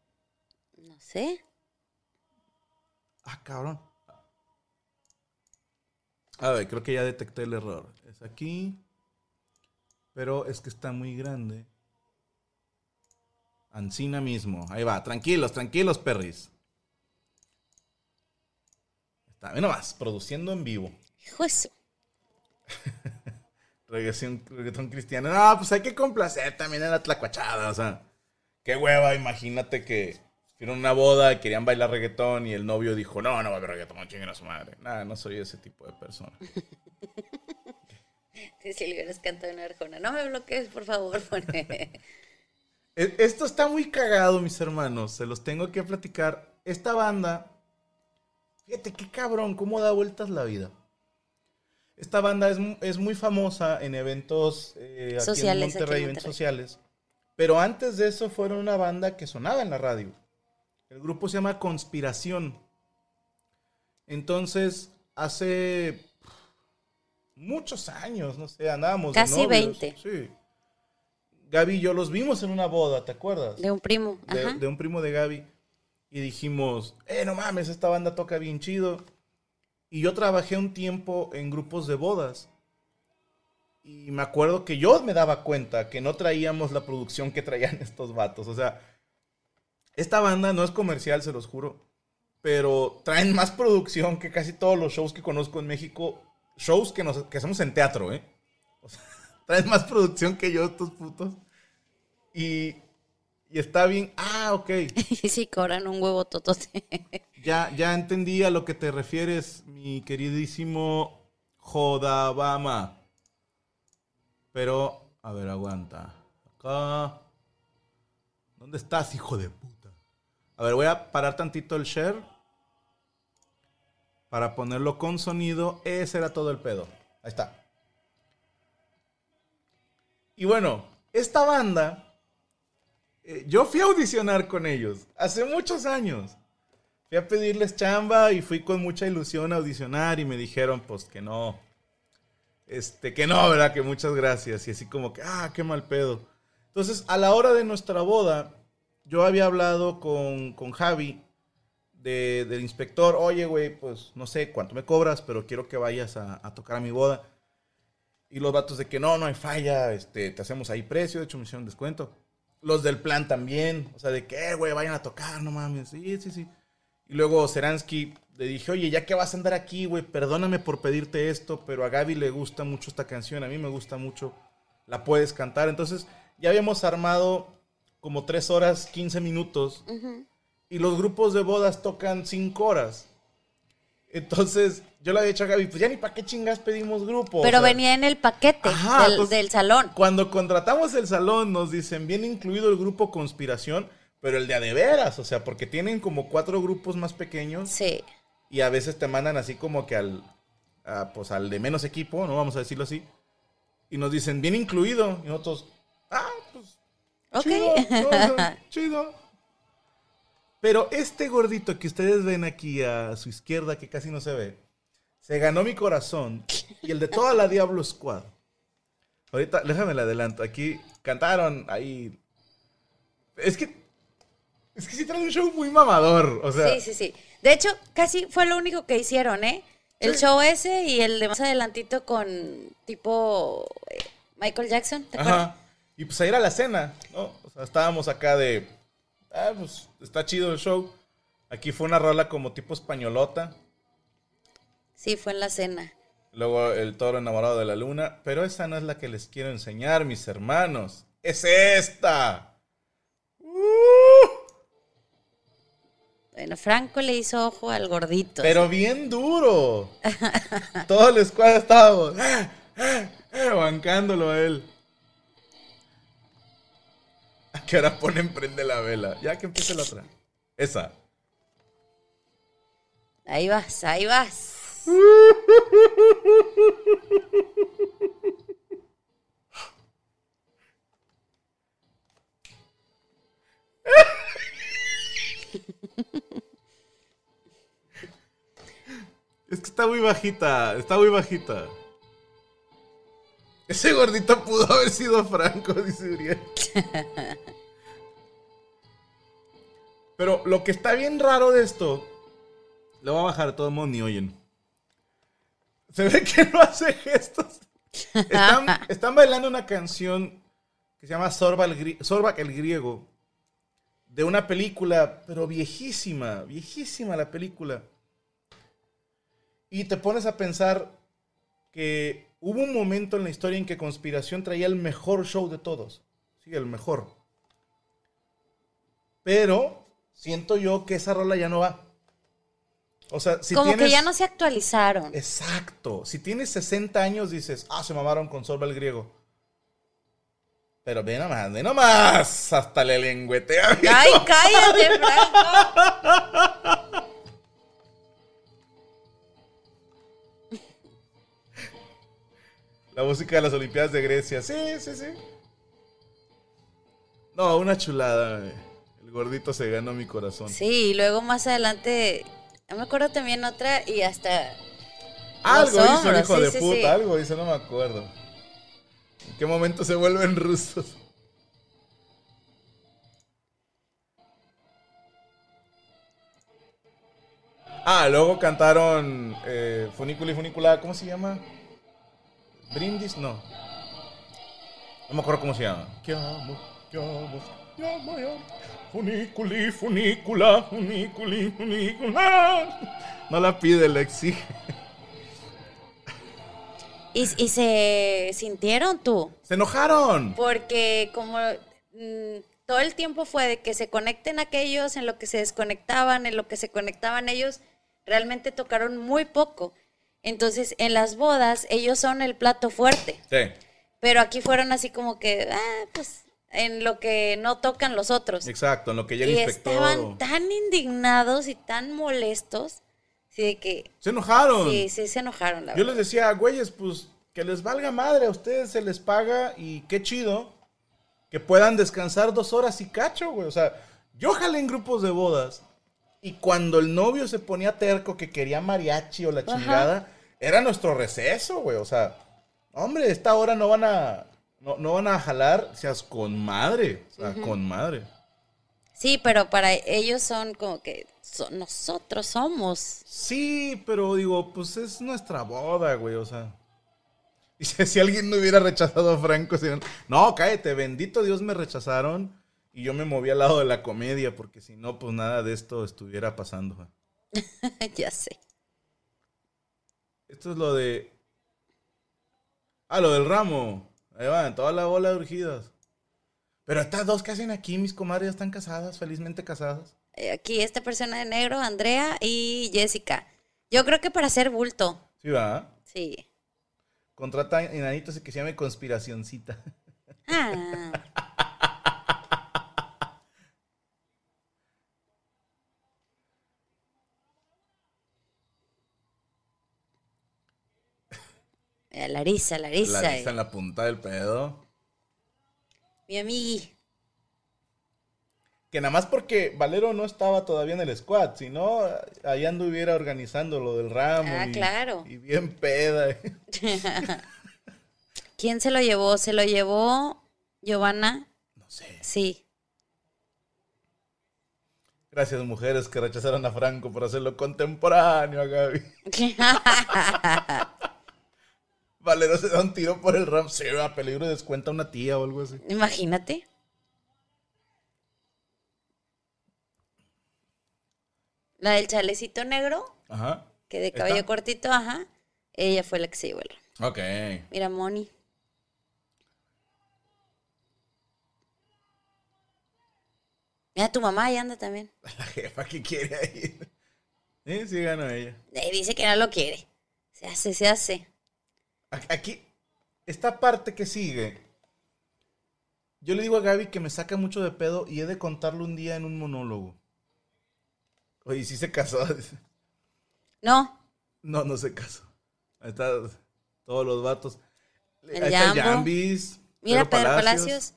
No sé. Ah, cabrón. A ver, creo que ya detecté el error. Es aquí. Pero es que está muy grande. Ancina mismo. Ahí va. Tranquilos, tranquilos, perris. Está, ve nomás, produciendo en vivo. Hijo eso. Reggaetón, reggaetón cristiano. No, pues hay que complacer también a la tlacuachada, o sea. qué hueva, imagínate que fueron una boda, querían bailar reggaetón y el novio dijo, no, no va a haber reggaetón, chinguen a su madre. Nada, no soy ese tipo de persona. Si le hubieras cantado una arjona. No me bloquees, por favor. E- Esto está muy cagado, mis hermanos. Se los tengo que platicar. Esta banda, fíjate qué cabrón, cómo da vueltas la vida. Esta banda es, es muy famosa en eventos eh, aquí Sociales, en aquí en Monterrey, eventos Monterrey. sociales. Pero antes de eso fueron una banda que sonaba en la radio. El grupo se llama Conspiración. Entonces, hace muchos años, no sé, andábamos. de Casi novios. 20. Sí. Gaby y yo los vimos en una boda, ¿te acuerdas? De un primo. de, Ajá. de un primo de Gaby. Y dijimos, eh, no mames, esta banda toca bien chido. Y yo trabajé un tiempo en grupos de bodas. Y me acuerdo que yo me daba cuenta que no traíamos la producción que traían estos vatos. O sea, esta banda no es comercial, se los juro. Pero traen más producción que casi todos los shows que conozco en México. Shows que, nos, que hacemos en teatro, ¿eh? O sea, traen más producción que yo, estos putos. Y, y está bien. Ah, ok. Y sí, cobran un huevo totote. Ya, ya entendí a lo que te refieres, mi queridísimo Jodabama. Pero, a ver, aguanta. Acá. ¿Dónde estás, hijo de puta? A ver, voy a parar tantito el share. Para ponerlo con sonido. Ese era todo el pedo. Ahí está. Y bueno, esta banda. Eh, yo fui a audicionar con ellos hace muchos años. Fui a pedirles chamba y fui con mucha ilusión a audicionar y me dijeron pues que no. Este, que no, ¿verdad? Que muchas gracias. Y así como que, ah, qué mal pedo. Entonces, a la hora de nuestra boda, yo había hablado con, con Javi, de- del inspector, oye, güey, pues no sé cuánto me cobras, pero quiero que vayas a, tocar a mi boda. Y los vatos de que no, no hay falla, este, te hacemos ahí precio, de hecho me hicieron descuento. Los del plan también, o sea, de que, eh, güey, vayan a tocar, no mames, sí, sí, sí. Y luego Seransky le dije, oye, ya que vas a andar aquí, güey, perdóname por pedirte esto, pero a Gaby le gusta mucho esta canción, a mí me gusta mucho, la puedes cantar. Entonces, ya habíamos armado como 3 horas, 15 minutos, y los grupos de bodas tocan 5 horas. Entonces, yo le había dicho a Gaby, pues ya ni para qué chingas pedimos grupo. o Pero sea, venía en el paquete Ajá, del, entonces- del salón. Cuando contratamos el salón, nos dicen, viene incluido el grupo Conspiración, pero el de a de veras, o sea, porque tienen como cuatro grupos más pequeños Sí. y a veces te mandan así como que al, a, pues al de menos equipo, ¿no? Vamos a decirlo así. Y nos dicen, bien incluido. Y nosotros, ah, pues Ok. chido, no, chido. Pero este gordito que ustedes ven aquí a su izquierda, que casi no se ve, se ganó mi corazón y el de toda la Diablo Squad. Ahorita, déjame le adelanto. Aquí cantaron ahí. Es que. Es que sí trae un show muy mamador. O sea. Sí, sí, sí. De hecho, casi fue lo único que hicieron, ¿eh? El Sí. show ese y el de más adelantito con tipo eh, Michael Jackson, ¿te acuerdas? Ajá. Y pues a ir a la cena, ¿no? O sea, estábamos acá de. Ah, pues está chido el show. Aquí fue una rola como tipo españolota. Sí, fue en la cena. Luego el toro enamorado de la luna. Pero esa no es la que les quiero enseñar, mis hermanos. ¡Es esta! ¡Uh! Bueno, Franco le hizo ojo al gordito. Pero bien duro. Todo el squad estábamos eh, eh, eh, bancándolo a él. ¿A qué hora ponen prende la vela? Ya que empiece la otra. Esa. Ahí vas, ahí vas. Es que está muy bajita, está muy bajita. Ese gordito pudo haber sido Franco, dice Uriel. Pero lo que está bien raro de esto, lo voy a bajar, todo el mundo ni oyen. Se ve que no hace gestos. Están, están bailando una canción que se llama Sorba el, Sorbac el griego, de una película, pero viejísima, viejísima la película. Y te pones a pensar que hubo un momento en la historia en que Conspiración traía el mejor show de todos. Sí, el mejor. pero siento yo que esa rola ya no va. O sea, si Como tienes... que ya no se actualizaron. Exacto. Si tienes 60 años, dices, ah, se mamaron con Sorba el griego. Pero ve nomás, ve nomás. Hasta le lengüetea. ¡Ay, cállate, Franco! La música de las Olimpiadas de Grecia. Sí, sí, sí. No, una chulada. güey. Gordito se ganó mi corazón. Sí, y luego más adelante, yo me acuerdo también otra y hasta... Algo los hizo el hijo sí, de sí, puta, sí. algo hizo, no me acuerdo. ¿En qué momento se vuelven rusos? Ah, luego cantaron eh, Funícula y Funícula, ¿cómo se llama? Brindis, no. No me acuerdo cómo se llama. ¿Qué amo? ¿Qué amo? ¿Qué amo? Funícula, funícula, funícula, funícula. No la pide, la exige. Y, y se sintieron tú, ¡Se enojaron! porque como mm, todo el tiempo fue de que se conecten aquellos, en lo que se desconectaban, en lo que se conectaban ellos, realmente tocaron muy poco. Entonces, en las bodas, ellos son el plato fuerte. Sí, Pero aquí fueron así como que, ah, pues, en lo que no tocan los otros. exacto, en lo que llega el Y inspector. estaban tan indignados y tan molestos, sí, de que Se enojaron. sí, sí se enojaron, la Yo les decía, güeyes, pues que les valga madre, a ustedes se les paga y qué chido que puedan descansar dos horas y cacho, güey. O sea, yo jalé en grupos de bodas y cuando el novio se ponía terco que quería mariachi o la Ajá. chingada, era nuestro receso, güey. O sea, hombre, esta hora no van a, no, no van a jalar, seas con madre, o sea, con madre. Sí, pero para ellos son como que so- nosotros somos. Sí, pero digo, pues es nuestra boda, güey, o sea. Y si, si alguien no hubiera rechazado a Franco, serían, no, cállate, bendito Dios me rechazaron y yo me moví al lado de la comedia, porque si no, pues nada de esto estuviera pasando. ya sé. Esto es lo de... Ah, lo del ramo. Ahí van, toda la bola de urgidas. Pero estas dos que hacen aquí, mis comadres, ya están casadas, felizmente casadas. Eh, Aquí esta persona de negro, Andrea y Jessica. Yo creo que para hacer bulto. Sí, va. Sí. Contrata enanitos y que se llame conspiracioncita. Ah, Eh, Larisa, Larisa. La lista en la punta del pedo. Mi amigui. Que nada más porque Valero no estaba todavía en el squad, sino allá anduviera organizando lo del ramo. Ah, y, claro. Y bien peda. ¿Quién se lo llevó? ¿Se lo llevó Giovanna? No sé. Sí. Gracias, mujeres que rechazaron a Franco por hacerlo contemporáneo a Gaby. Valero se da un tiro por el ramo. Se va a peligro de descuenta a una tía o algo así. Imagínate. La del chalecito negro, Ajá. que de cabello cortito, ajá. Ella fue la que se llevó el. Ok. Mira, Moni. Mira, tu mamá ahí anda también. La jefa que quiere ir. Sí, sí ganó ella. Eh, dice que no lo quiere. Se hace, se hace. Aquí, esta parte que sigue, yo le digo a Gaby que me saca mucho de pedo y he de contarlo un día en un monólogo. Oye, ¿sí se casó? No, No, no se casó. Ahí están todos los vatos. El Ahí está. Yambis. mira, Pedro Palacios.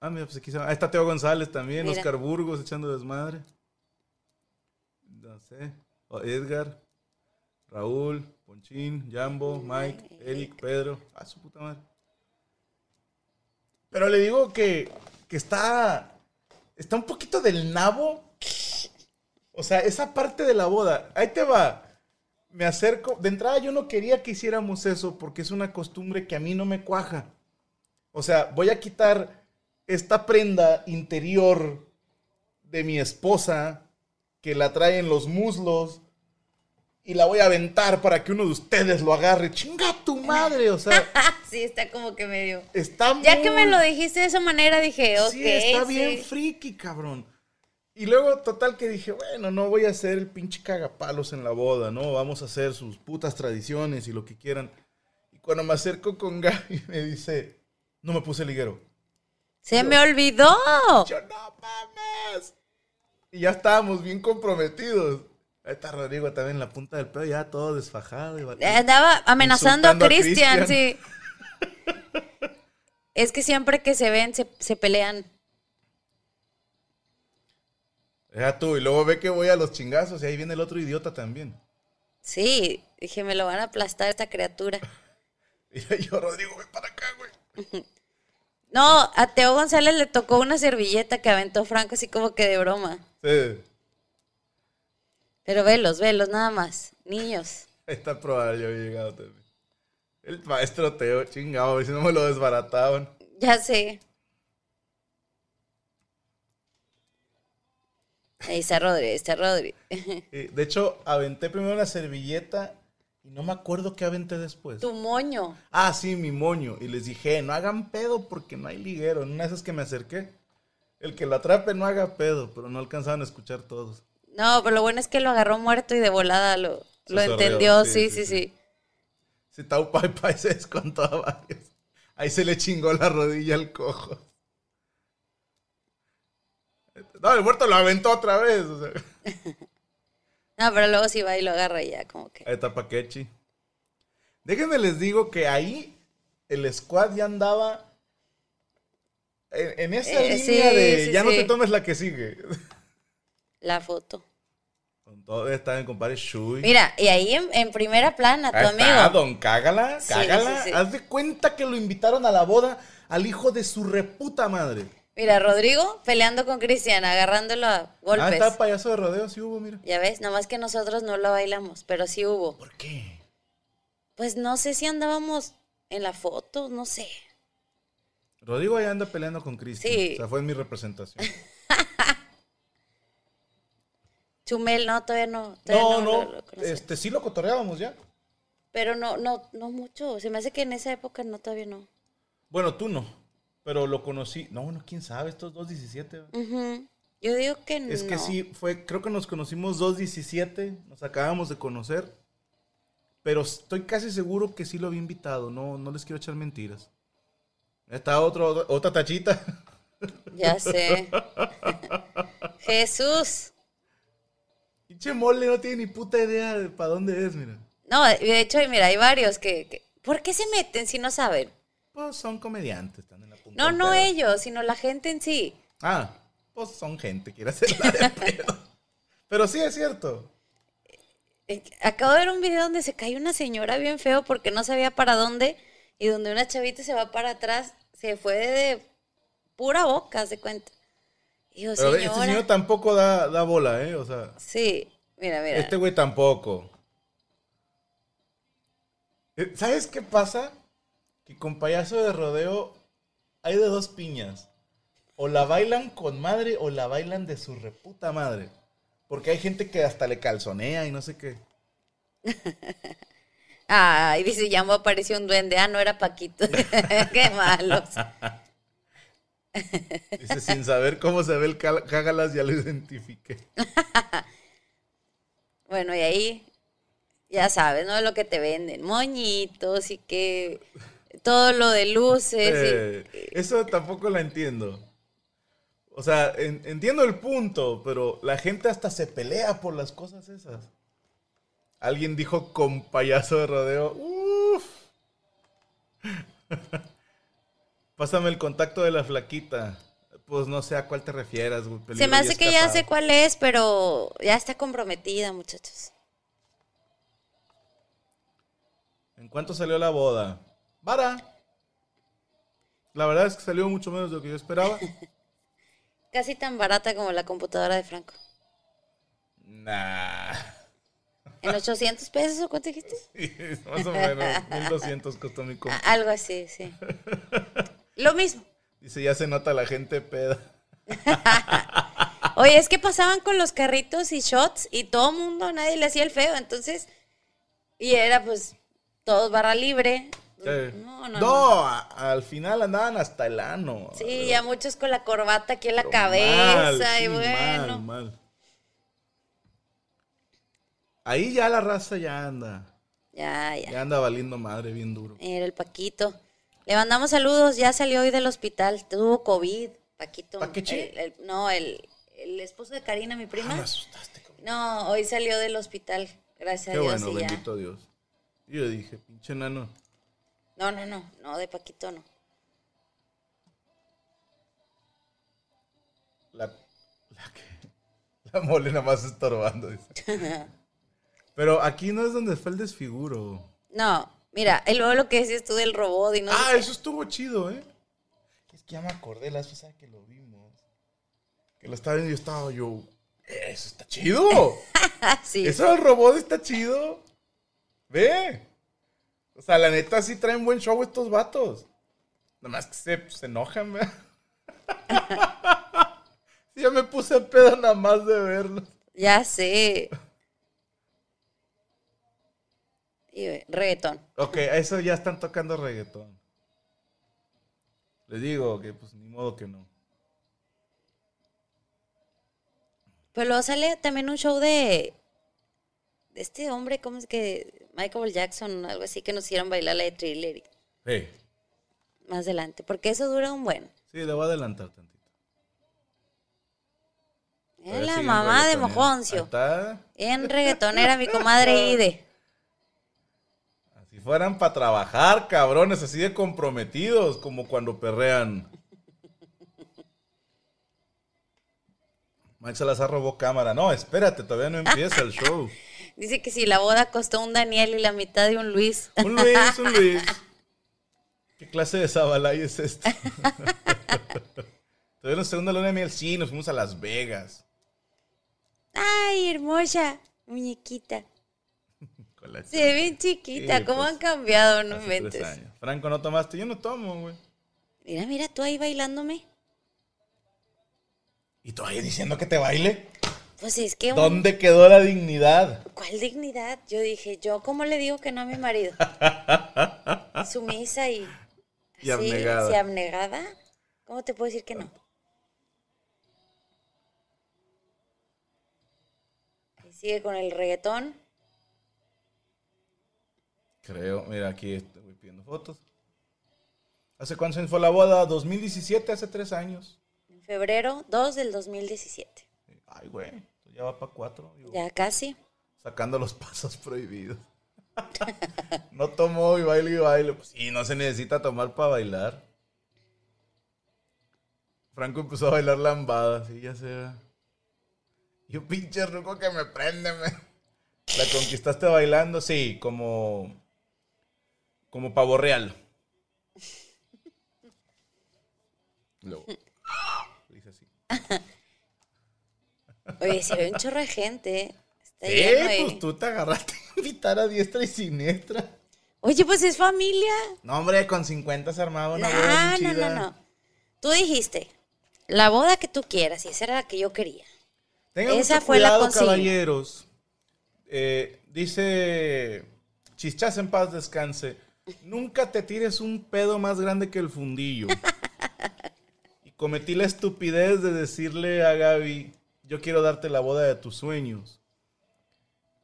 Ah, mira, pues aquí se va. Ahí está Teo González también, Mira. Oscar Burgos echando desmadre. No sé. o Edgar, Raúl, Ponchín, Jambo, Mike, Eric, Pedro. Ah, su puta madre. Pero le digo que, que está. Está un poquito del nabo. O sea, esa parte de la boda. Ahí te va. Me acerco. De entrada yo no quería que hiciéramos eso porque es una costumbre que a mí no me cuaja. O sea, voy a quitar esta prenda interior de mi esposa que la trae en los muslos y la voy a aventar para que uno de ustedes lo agarre. Chinga tu madre, o sea, sí, está como que medio. está Ya que me muy- lo dijiste de esa manera, dije, ok. Sí, está bien sí. friki, cabrón. Y luego, total, que dije, bueno, no voy a hacer el pinche cagapalos en la boda, ¿no? Vamos a hacer sus putas tradiciones y lo que quieran. Y cuando me acerco con Gaby, me dice, no me puse liguero. Se me olvidó. Yo, no mames. Y ya estábamos bien comprometidos. Ahí está Rodrigo también en la punta del pedo, ya todo desfajado. y Andaba amenazando a Cristian. sí. Es que siempre que se ven, se, se pelean. Ya tú, y luego ve que voy a los chingazos y ahí viene el otro idiota también. Sí, dije, me lo van a aplastar esta criatura. Y yo, Rodrigo, ven para acá, güey. No, a Teo González le tocó una servilleta que aventó Franco así como que de broma. Sí. Pero velos, velos, nada más. Niños. Está probable, yo había llegado también. El maestro Teo, chingado, a ver si no me lo desbarataban. Ya sé. Ahí está Rodri, ahí está Rodri. De hecho, aventé primero la servilleta y no me acuerdo qué aventé después. Tu moño. Ah, sí, mi moño. Y les dije, no hagan pedo porque no hay liguero. En una de esas que me acerqué. El que lo atrape no haga pedo, pero no alcanzaban a escuchar todos. No, pero lo bueno es que lo agarró muerto y de volada lo, Se lo entendió. sí, Sí, sí, sí. Si Taupai Pai se descontó a varios. Ahí se le chingó la rodilla al cojo. No, el muerto lo aventó otra vez. o sea. No, pero luego sí va y lo agarra y ya, como que. Ahí está Paquechi. Déjenme les digo que ahí el squad ya andaba en, en esa Eh, línea sí, de sí, ya no te tomes la que sigue. La foto. Con todo está en compadre Shui. Mira, y ahí en, en primera plana, tu Ahí está, amigo. don Cágala, cágala. sí, sí. Haz de cuenta que lo invitaron a la boda al hijo de su reputa madre. Mira, Rodrigo peleando con Cristian, agarrándolo a Ah, golpes. está payaso de rodeo, sí hubo, mira. ya ves, nada más que nosotros no lo bailamos, pero sí hubo. ¿Por qué? Pues no sé si andábamos en la foto, no sé. Rodrigo ahí anda peleando con Cristian. Sí. O sea, fue en mi representación. Chumel, no, todavía no. No, Todavía no, lo- lo conocemos. este, sí lo cotorreábamos ya. Pero no, no, no mucho. Se me hace que en esa época no, todavía no. Bueno, tú no, pero lo conocí. No, no, quién sabe, estos 2.17. Ujú. Yo digo que no. Es que sí, fue, creo que nos conocimos 2.17, nos acabamos de conocer. Pero estoy casi seguro que sí lo había invitado, no, no les quiero echar mentiras. Está otro, otra tachita. Ya sé. Jesús. Pinche mole no tiene ni puta idea de para dónde es, mira. No, de hecho, mira, hay varios que, que- ¿Por qué se meten si no saben? Pues son comediantes, están en la punta No, del no pedo. ellos, sino la gente en sí. Ah, pues son gente, quiere hacerla de pedo. Pero sí es cierto. Eh, Acabo de ver un video donde se cae una señora bien feo porque no sabía para dónde y donde una chavita se va para atrás, se fue de pura boca, se cuenta. Pero señora. este señor tampoco da, da bola, ¿eh? O sea, Sí, mira, mira. este güey tampoco. Eh, ¿Sabes qué pasa? Que con payaso de rodeo hay de dos piñas. O la bailan con madre o la bailan de su reputa madre. Porque hay gente que hasta le calzonea y no sé qué. Ay, dice, ya me apareció un duende. Ah, no era Paquito. Qué malos. Dice, sin saber cómo se ve el cágalas, ya lo identifiqué. Bueno, y ahí, ya sabes, ¿no? Lo que te venden. Moñitos y que todo lo de luces. y- Eh, eso tampoco la entiendo. O sea, en- entiendo el punto, pero la gente hasta se pelea por las cosas esas. Alguien dijo con payaso de rodeo. Uf. Pásame el contacto de la flaquita. Pues no sé a cuál te refieras. güey, Se me hace que ya sé cuál es, pero ya está comprometida, muchachos. ¿En cuánto salió la boda? Vara. La verdad es que salió mucho menos de lo que yo esperaba. Casi tan barata como la computadora de Franco. nah. ¿En 800 pesos o cuánto dijiste? Más o menos. 1200 costó mi compu. Ah, Algo así, sí. Lo mismo. Dice, ya se nota la gente peda. Oye, es que pasaban con los carritos y shots y todo mundo, nadie le hacía el feo, entonces. Y era pues todos barra libre. No, no, no, a- al final andaban hasta el ano. Sí, ya muchos con la corbata aquí en la Pero cabeza mal, y sí, bueno. mal, mal. Ahí ya la raza ya anda. Ya, ya. Ya anda valiendo madre bien duro. Era el Paquito. Le mandamos saludos, ya salió hoy del hospital, tuvo COVID, Paquito. El- no, el, el esposo de Karina, mi Ah, prima. me asustaste, cabrón. No, hoy salió del hospital, gracias Qué a Dios. bueno, y ya. bendito Dios. Y yo dije, pinche nano. No, no, no, no, de Paquito no. La, la que. La mole nada más estorbando. dice. Pero aquí no es donde fue el desfiguro. No, mira, luego lo que decías tú del robot y no. Ah, eso estuvo chido, ¿eh? Es que ya me acordé la vez que lo vimos. Que lo estaba viendo y yo estaba yo. Eso está chido. sí. Eso del robot está chido. Ve. O sea, la neta sí traen buen show estos vatos. Nada más que se, se enojan, ¿verdad? Sí, ya me puse a pedo nada más de verlos. Ya sé. Y reggaetón. Ok, a eso ya están tocando reggaetón. Les digo que pues ni modo que no. Pero luego sale también un show de, de este hombre, ¿cómo es que? Michael Jackson, algo así, que nos hicieron bailar la de thriller Hey, más adelante. Porque eso dura un buen. sí, le voy a adelantar tantito. Es la mamá de. Mojoncio. Está. En reggaetonera, mi comadre Ide. Fueran para trabajar, cabrones, así de comprometidos, como cuando perrean. Mike Salazar robó cámara. No, espérate, todavía no empieza el show. Dice que si la boda costó un Daniel y la mitad de un Luis. Un Luis, un Luis. ¿Qué clase de Zabalay es esto? Todavía no segunda luna de miel. Sí, nos fuimos a Las Vegas. Ay, hermosa, muñequita. Se ve bien chiquita. Sí, ¿Cómo pues, han cambiado? No años. Franco, ¿no tomaste? Yo no tomo, güey. Mira, mira, tú ahí bailándome. ¿Y todavía diciendo que te baile? Pues es que. un- ¿Dónde quedó la dignidad? ¿Cuál dignidad? Yo dije, ¿yo cómo le digo que no a mi marido? Sumisa y. Y así, abnegada. abnegada. ¿Cómo te puedo decir que no? Ahí sigue con el reggaetón. Creo, mira, aquí estoy pidiendo fotos. ¿Hace cuántos años fue la boda? 2017, hace tres años. En febrero 2 del 2017. Ay, güey, ya va para cuatro. digo, Ya casi. Sacando los pasos prohibidos. no tomó y baile y baile. Pues sí, no se necesita tomar para bailar. Franco empezó a bailar lambada, sí, ya se Y un pinche ruco que me prende, me. ¿La conquistaste bailando? Sí, como. Como pavo real. Luego. le hice así. Oye, se ve un chorro de gente. ¿eh? Está lleno de- pues tú te agarraste a invitar a diestra y siniestra. Oye, pues es familia. No, hombre, con 50 se armaba una No, boda bien no, chida. no, no. Tú dijiste, la boda que tú quieras, y esa era la que yo quería. Tengan Esa mucho fue la cuidado, consigna. caballeros. Eh, dice Chichas en paz descanse. Nunca te tires un pedo más grande que el fundillo. y cometí la estupidez de decirle a Gaby, yo quiero darte la boda de tus sueños.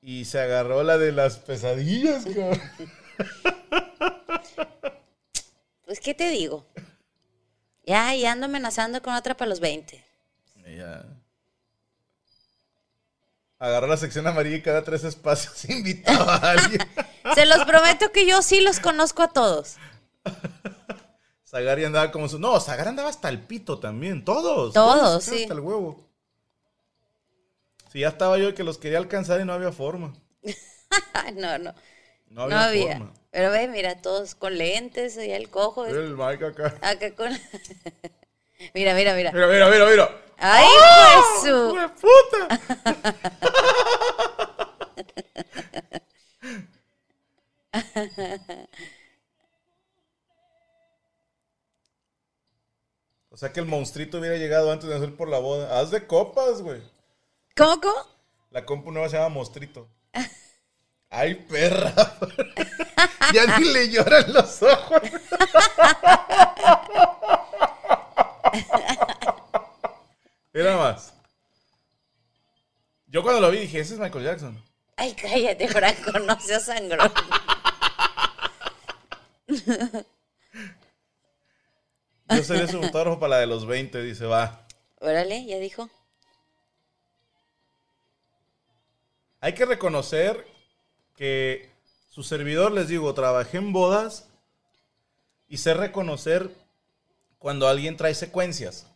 Y se agarró la de las pesadillas, cabrón. Pues, ¿qué te digo? Ya, y ando amenazando con otra para los 20. Ella agarró la sección amarilla y cada tres espacios invitaba a alguien. Se los prometo que yo sí los conozco a todos. Zagari andaba como su. No, Zagari andaba hasta el pito también. Todos. Todos, sí. Hasta el huevo. Sí, ya estaba yo que los quería alcanzar y no había forma. No, no. No No había, forma. Pero ve, mira, todos con lentes, y el cojo. es- El Mike acá. Acá con. mira, mira, mira. Mira, mira, mira, mira. ¡Ay, ¡Ah! pues su! ¡Hijo de puta! sea que el monstruito hubiera llegado antes de hacer por la boda. Haz de copas, güey. ¿Cómo, cómo? La compu nueva se llama Monstrito. Ay, perra. ya ni le lloran los ojos. Mira más. Yo cuando lo vi dije, ese es Michael Jackson. Ay, cállate, Franco, no seas sangrón. Yo sería su autógrafo para la de los 20, dice, va. Órale, ya dijo. Hay que reconocer que su servidor, les digo, trabajé en bodas y sé reconocer cuando alguien trae secuencias.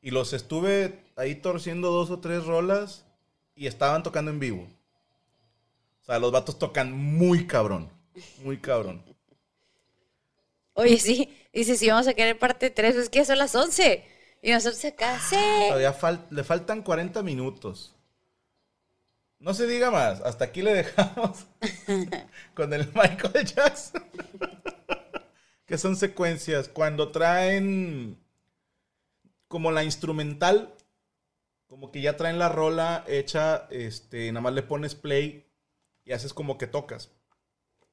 Y los estuve ahí torciendo dos o tres rolas y estaban tocando en vivo. O sea, los vatos tocan muy cabrón. Muy cabrón. Oye, sí, dice, si vamos a querer parte 3, es que ya son las 11. Y nosotros acá, sí. Todavía fal- le faltan 40 minutos. No se diga más. Hasta aquí le dejamos con el Michael Jackson. que son secuencias. Cuando traen como la instrumental, como que ya traen la rola hecha, este, nada más le pones play y haces como que tocas.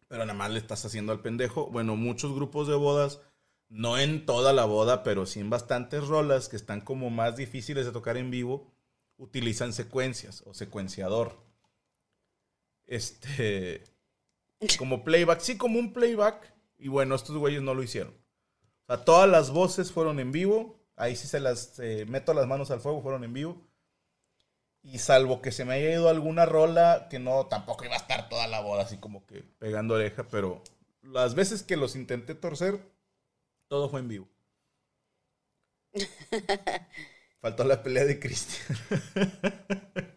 Pero nada más le estás haciendo al pendejo. Bueno, muchos grupos de bodas, no en toda la boda, pero sí en bastantes rolas que están como más difíciles de tocar en vivo, utilizan secuencias o secuenciador. Este. Como playback, sí, como un playback. Y bueno, estos güeyes no lo hicieron. O sea, todas las voces fueron en vivo. Ahí sí se las eh, meto las manos al fuego, fueron en vivo. Y salvo que se me haya ido alguna rola que no, tampoco iba a estar toda la boda así como que pegando oreja, pero las veces que los intenté torcer, todo fue en vivo. Faltó la pelea de Cristian.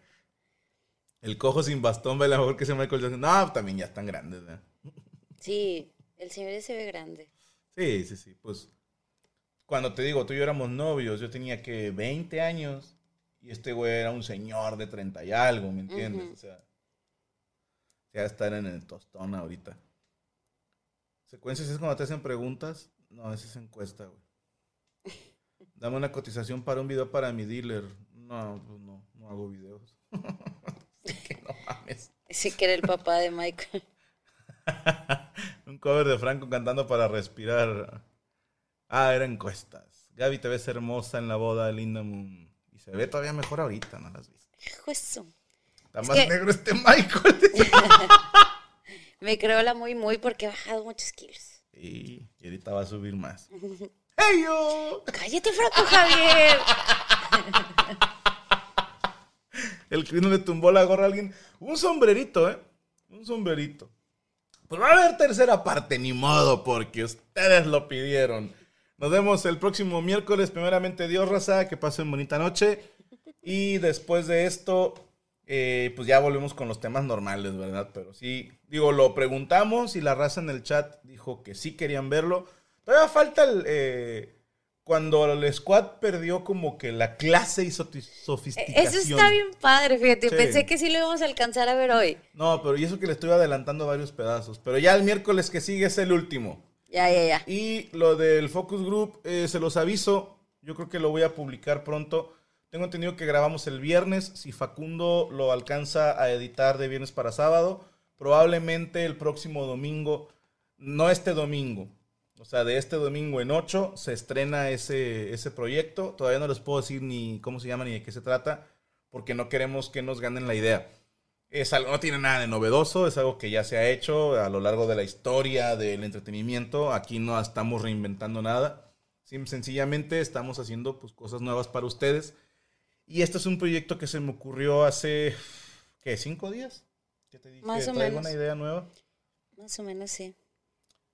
El cojo sin bastón baila mejor que ese Michael Jackson. No, también ya están grandes, ¿verdad? Sí, el señor se ve grande. Sí, sí, sí. Pues cuando te digo, tú y yo éramos novios, yo tenía que 20 años y este güey era un señor de 30 y algo, ¿me entiendes? O sea, ya estar en el tostón ahorita. Secuencias es cuando te hacen preguntas. No, esa es encuesta, güey. Dame una cotización para un video para mi dealer. No, pues no, no hago videos. Que no mames. Sí que era el papá de Michael. Un cover de Franco cantando para respirar. Ah, era encuestas. Gaby, te ves hermosa en la boda Linda Moon. Y se ve todavía mejor ahorita, ¿no las viste? Hijo eso. Está Es más que- negro este Michael. Me creo la muy, muy porque he bajado muchos kilos. y, y ahorita va a subir más. ¡Hey yo! Cállate, Franco Javier. El no le tumbó la gorra a alguien. Un sombrerito, ¿eh? Un sombrerito. Pues va a haber tercera parte, ni modo, porque ustedes lo pidieron. Nos vemos el próximo miércoles. Primeramente, Dios, raza, que pasen bonita noche. Y después de esto, eh, pues ya volvemos con los temas normales, ¿verdad? Pero sí, digo, lo preguntamos y la raza en el chat dijo que sí querían verlo. Todavía falta el. eh, cuando el squad perdió como que la clase y sofisticación. Eso está bien padre, fíjate. Sí. Pensé que sí lo íbamos a alcanzar a ver hoy. No, pero y eso que le estoy adelantando varios pedazos. Pero ya el miércoles que sigue es el último. Ya, ya, ya. Y lo del Focus Group, eh, se los aviso. Yo creo que lo voy a publicar pronto. Tengo entendido que grabamos el viernes. Si Facundo lo alcanza a editar de viernes para sábado, probablemente el próximo domingo, no este domingo, o sea, de este domingo en 8 se estrena ese, ese proyecto. Todavía no les puedo decir ni cómo se llama ni de qué se trata, porque no queremos que nos ganen la idea. Es algo, no tiene nada de novedoso, es algo que ya se ha hecho a lo largo de la historia del entretenimiento. Aquí no estamos reinventando nada. Sencillamente estamos haciendo pues, cosas nuevas para ustedes. Y este es un proyecto que se me ocurrió hace, ¿qué? ¿Cinco días? ¿Qué te dije? Más o Traigo menos. una idea nueva. Más o menos sí.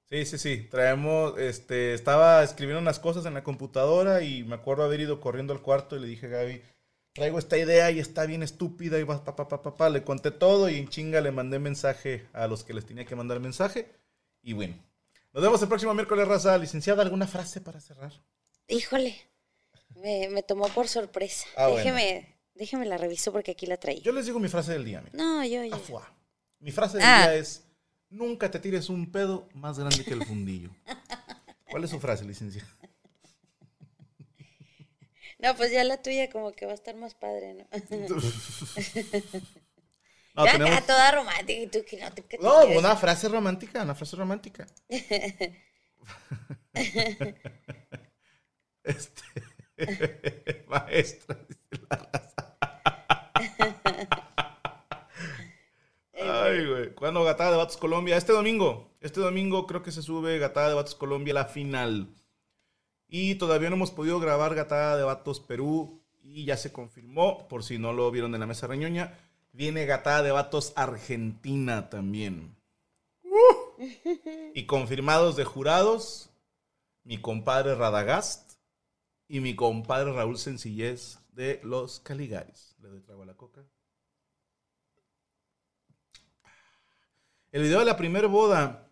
Sí, sí, sí. Traemos, este, estaba escribiendo unas cosas en la computadora y me acuerdo haber ido corriendo al cuarto y le dije a Gaby, traigo esta idea y está bien estúpida y va, pa, pa, pa, pa. Le conté todo y en chinga le mandé mensaje a los que les tenía que mandar mensaje. Y bueno, nos vemos el próximo miércoles, raza. Licenciada, ¿alguna frase para cerrar? Híjole. Me, me tomó por sorpresa. Ah, bueno. déjeme, déjeme la reviso porque aquí la traí. Yo les digo mi frase del día, mira. No, yo, yo. Afuá. Mi frase del Ah. día es, nunca te tires un pedo más grande que el fundillo. ¿Cuál es su frase, licenciada? No, pues ya la tuya como que va a estar más padre, ¿no? No, ya tenemos- toda romántica y tú que no te... que No, una frase romántica, una frase romántica. este. Maestra, dice la raza. Ay, güey. ¿Cuándo Gatada de Vatos Colombia? Este domingo. Este domingo creo que se sube Gatada de Vatos Colombia la final. Y todavía no hemos podido grabar Gatada de Vatos Perú. Y ya se confirmó, por si no lo vieron en la mesa reñoña, viene Gatada de Vatos Argentina también. Y confirmados de jurados, mi compadre Radagast y mi compadre Raúl Sencillez de los Caligaris. Le doy trago a la coca. El video de la primera boda,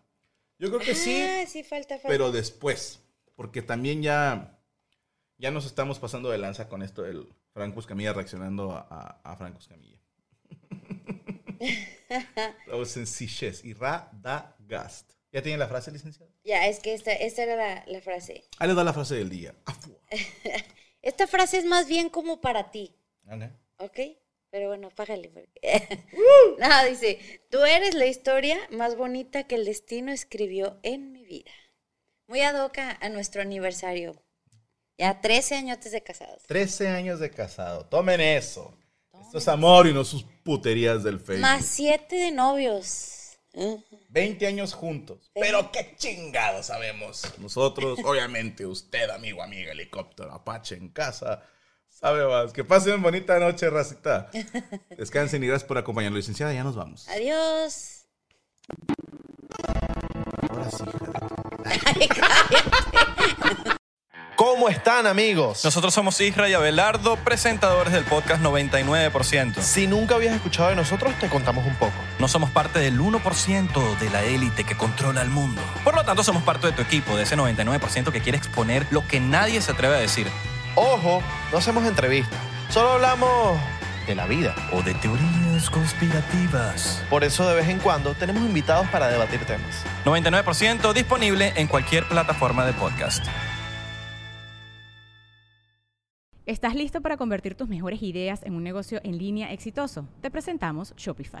yo creo que sí, Ah, sí, falta, falta. pero después, porque también ya, ya nos estamos pasando de lanza con esto del Franco Escamilla reaccionando a, a, a Franco Escamilla. Raúl Sencillez y Radagast. ¿Ya tienen la frase, licenciado? Ya, es que esta, esta era la, la frase. Ahí les da la frase del día. Esta frase es más bien como para ti, Ok. ¿ok? Pero bueno, págale. porque- no, dice, tú eres la historia más bonita que el destino escribió en mi vida. Muy ad hoc a, nuestro aniversario. Ya 13 años de casados. 13 años de casado. Tomen eso. Esto es amor y no sus puterías del Facebook. Más 7 de novios. Ujú. 20 años juntos. Pero qué chingado sabemos. Nosotros, obviamente, usted, amigo, amiga, helicóptero, Apache en casa, sabe más. Que pasen bonita noche, racita. Descansen y gracias por acompañarnos. Licenciada, ya nos vamos. Adiós. Ahora sí, ¿Cómo están amigos? Nosotros somos Isra y Abelardo, presentadores del podcast 99%. Si nunca habías escuchado de nosotros, te contamos un poco. No somos parte del 1% de la élite que controla el mundo. Por lo tanto, somos parte de tu equipo, de ese 99% que quiere exponer lo que nadie se atreve a decir. Ojo, no hacemos entrevistas, solo hablamos de la vida. O de teorías conspirativas. Por eso de vez en cuando tenemos invitados para debatir temas. 99% disponible en cualquier plataforma de podcast. ¿Estás listo para convertir tus mejores ideas en un negocio en línea exitoso? Te presentamos Shopify.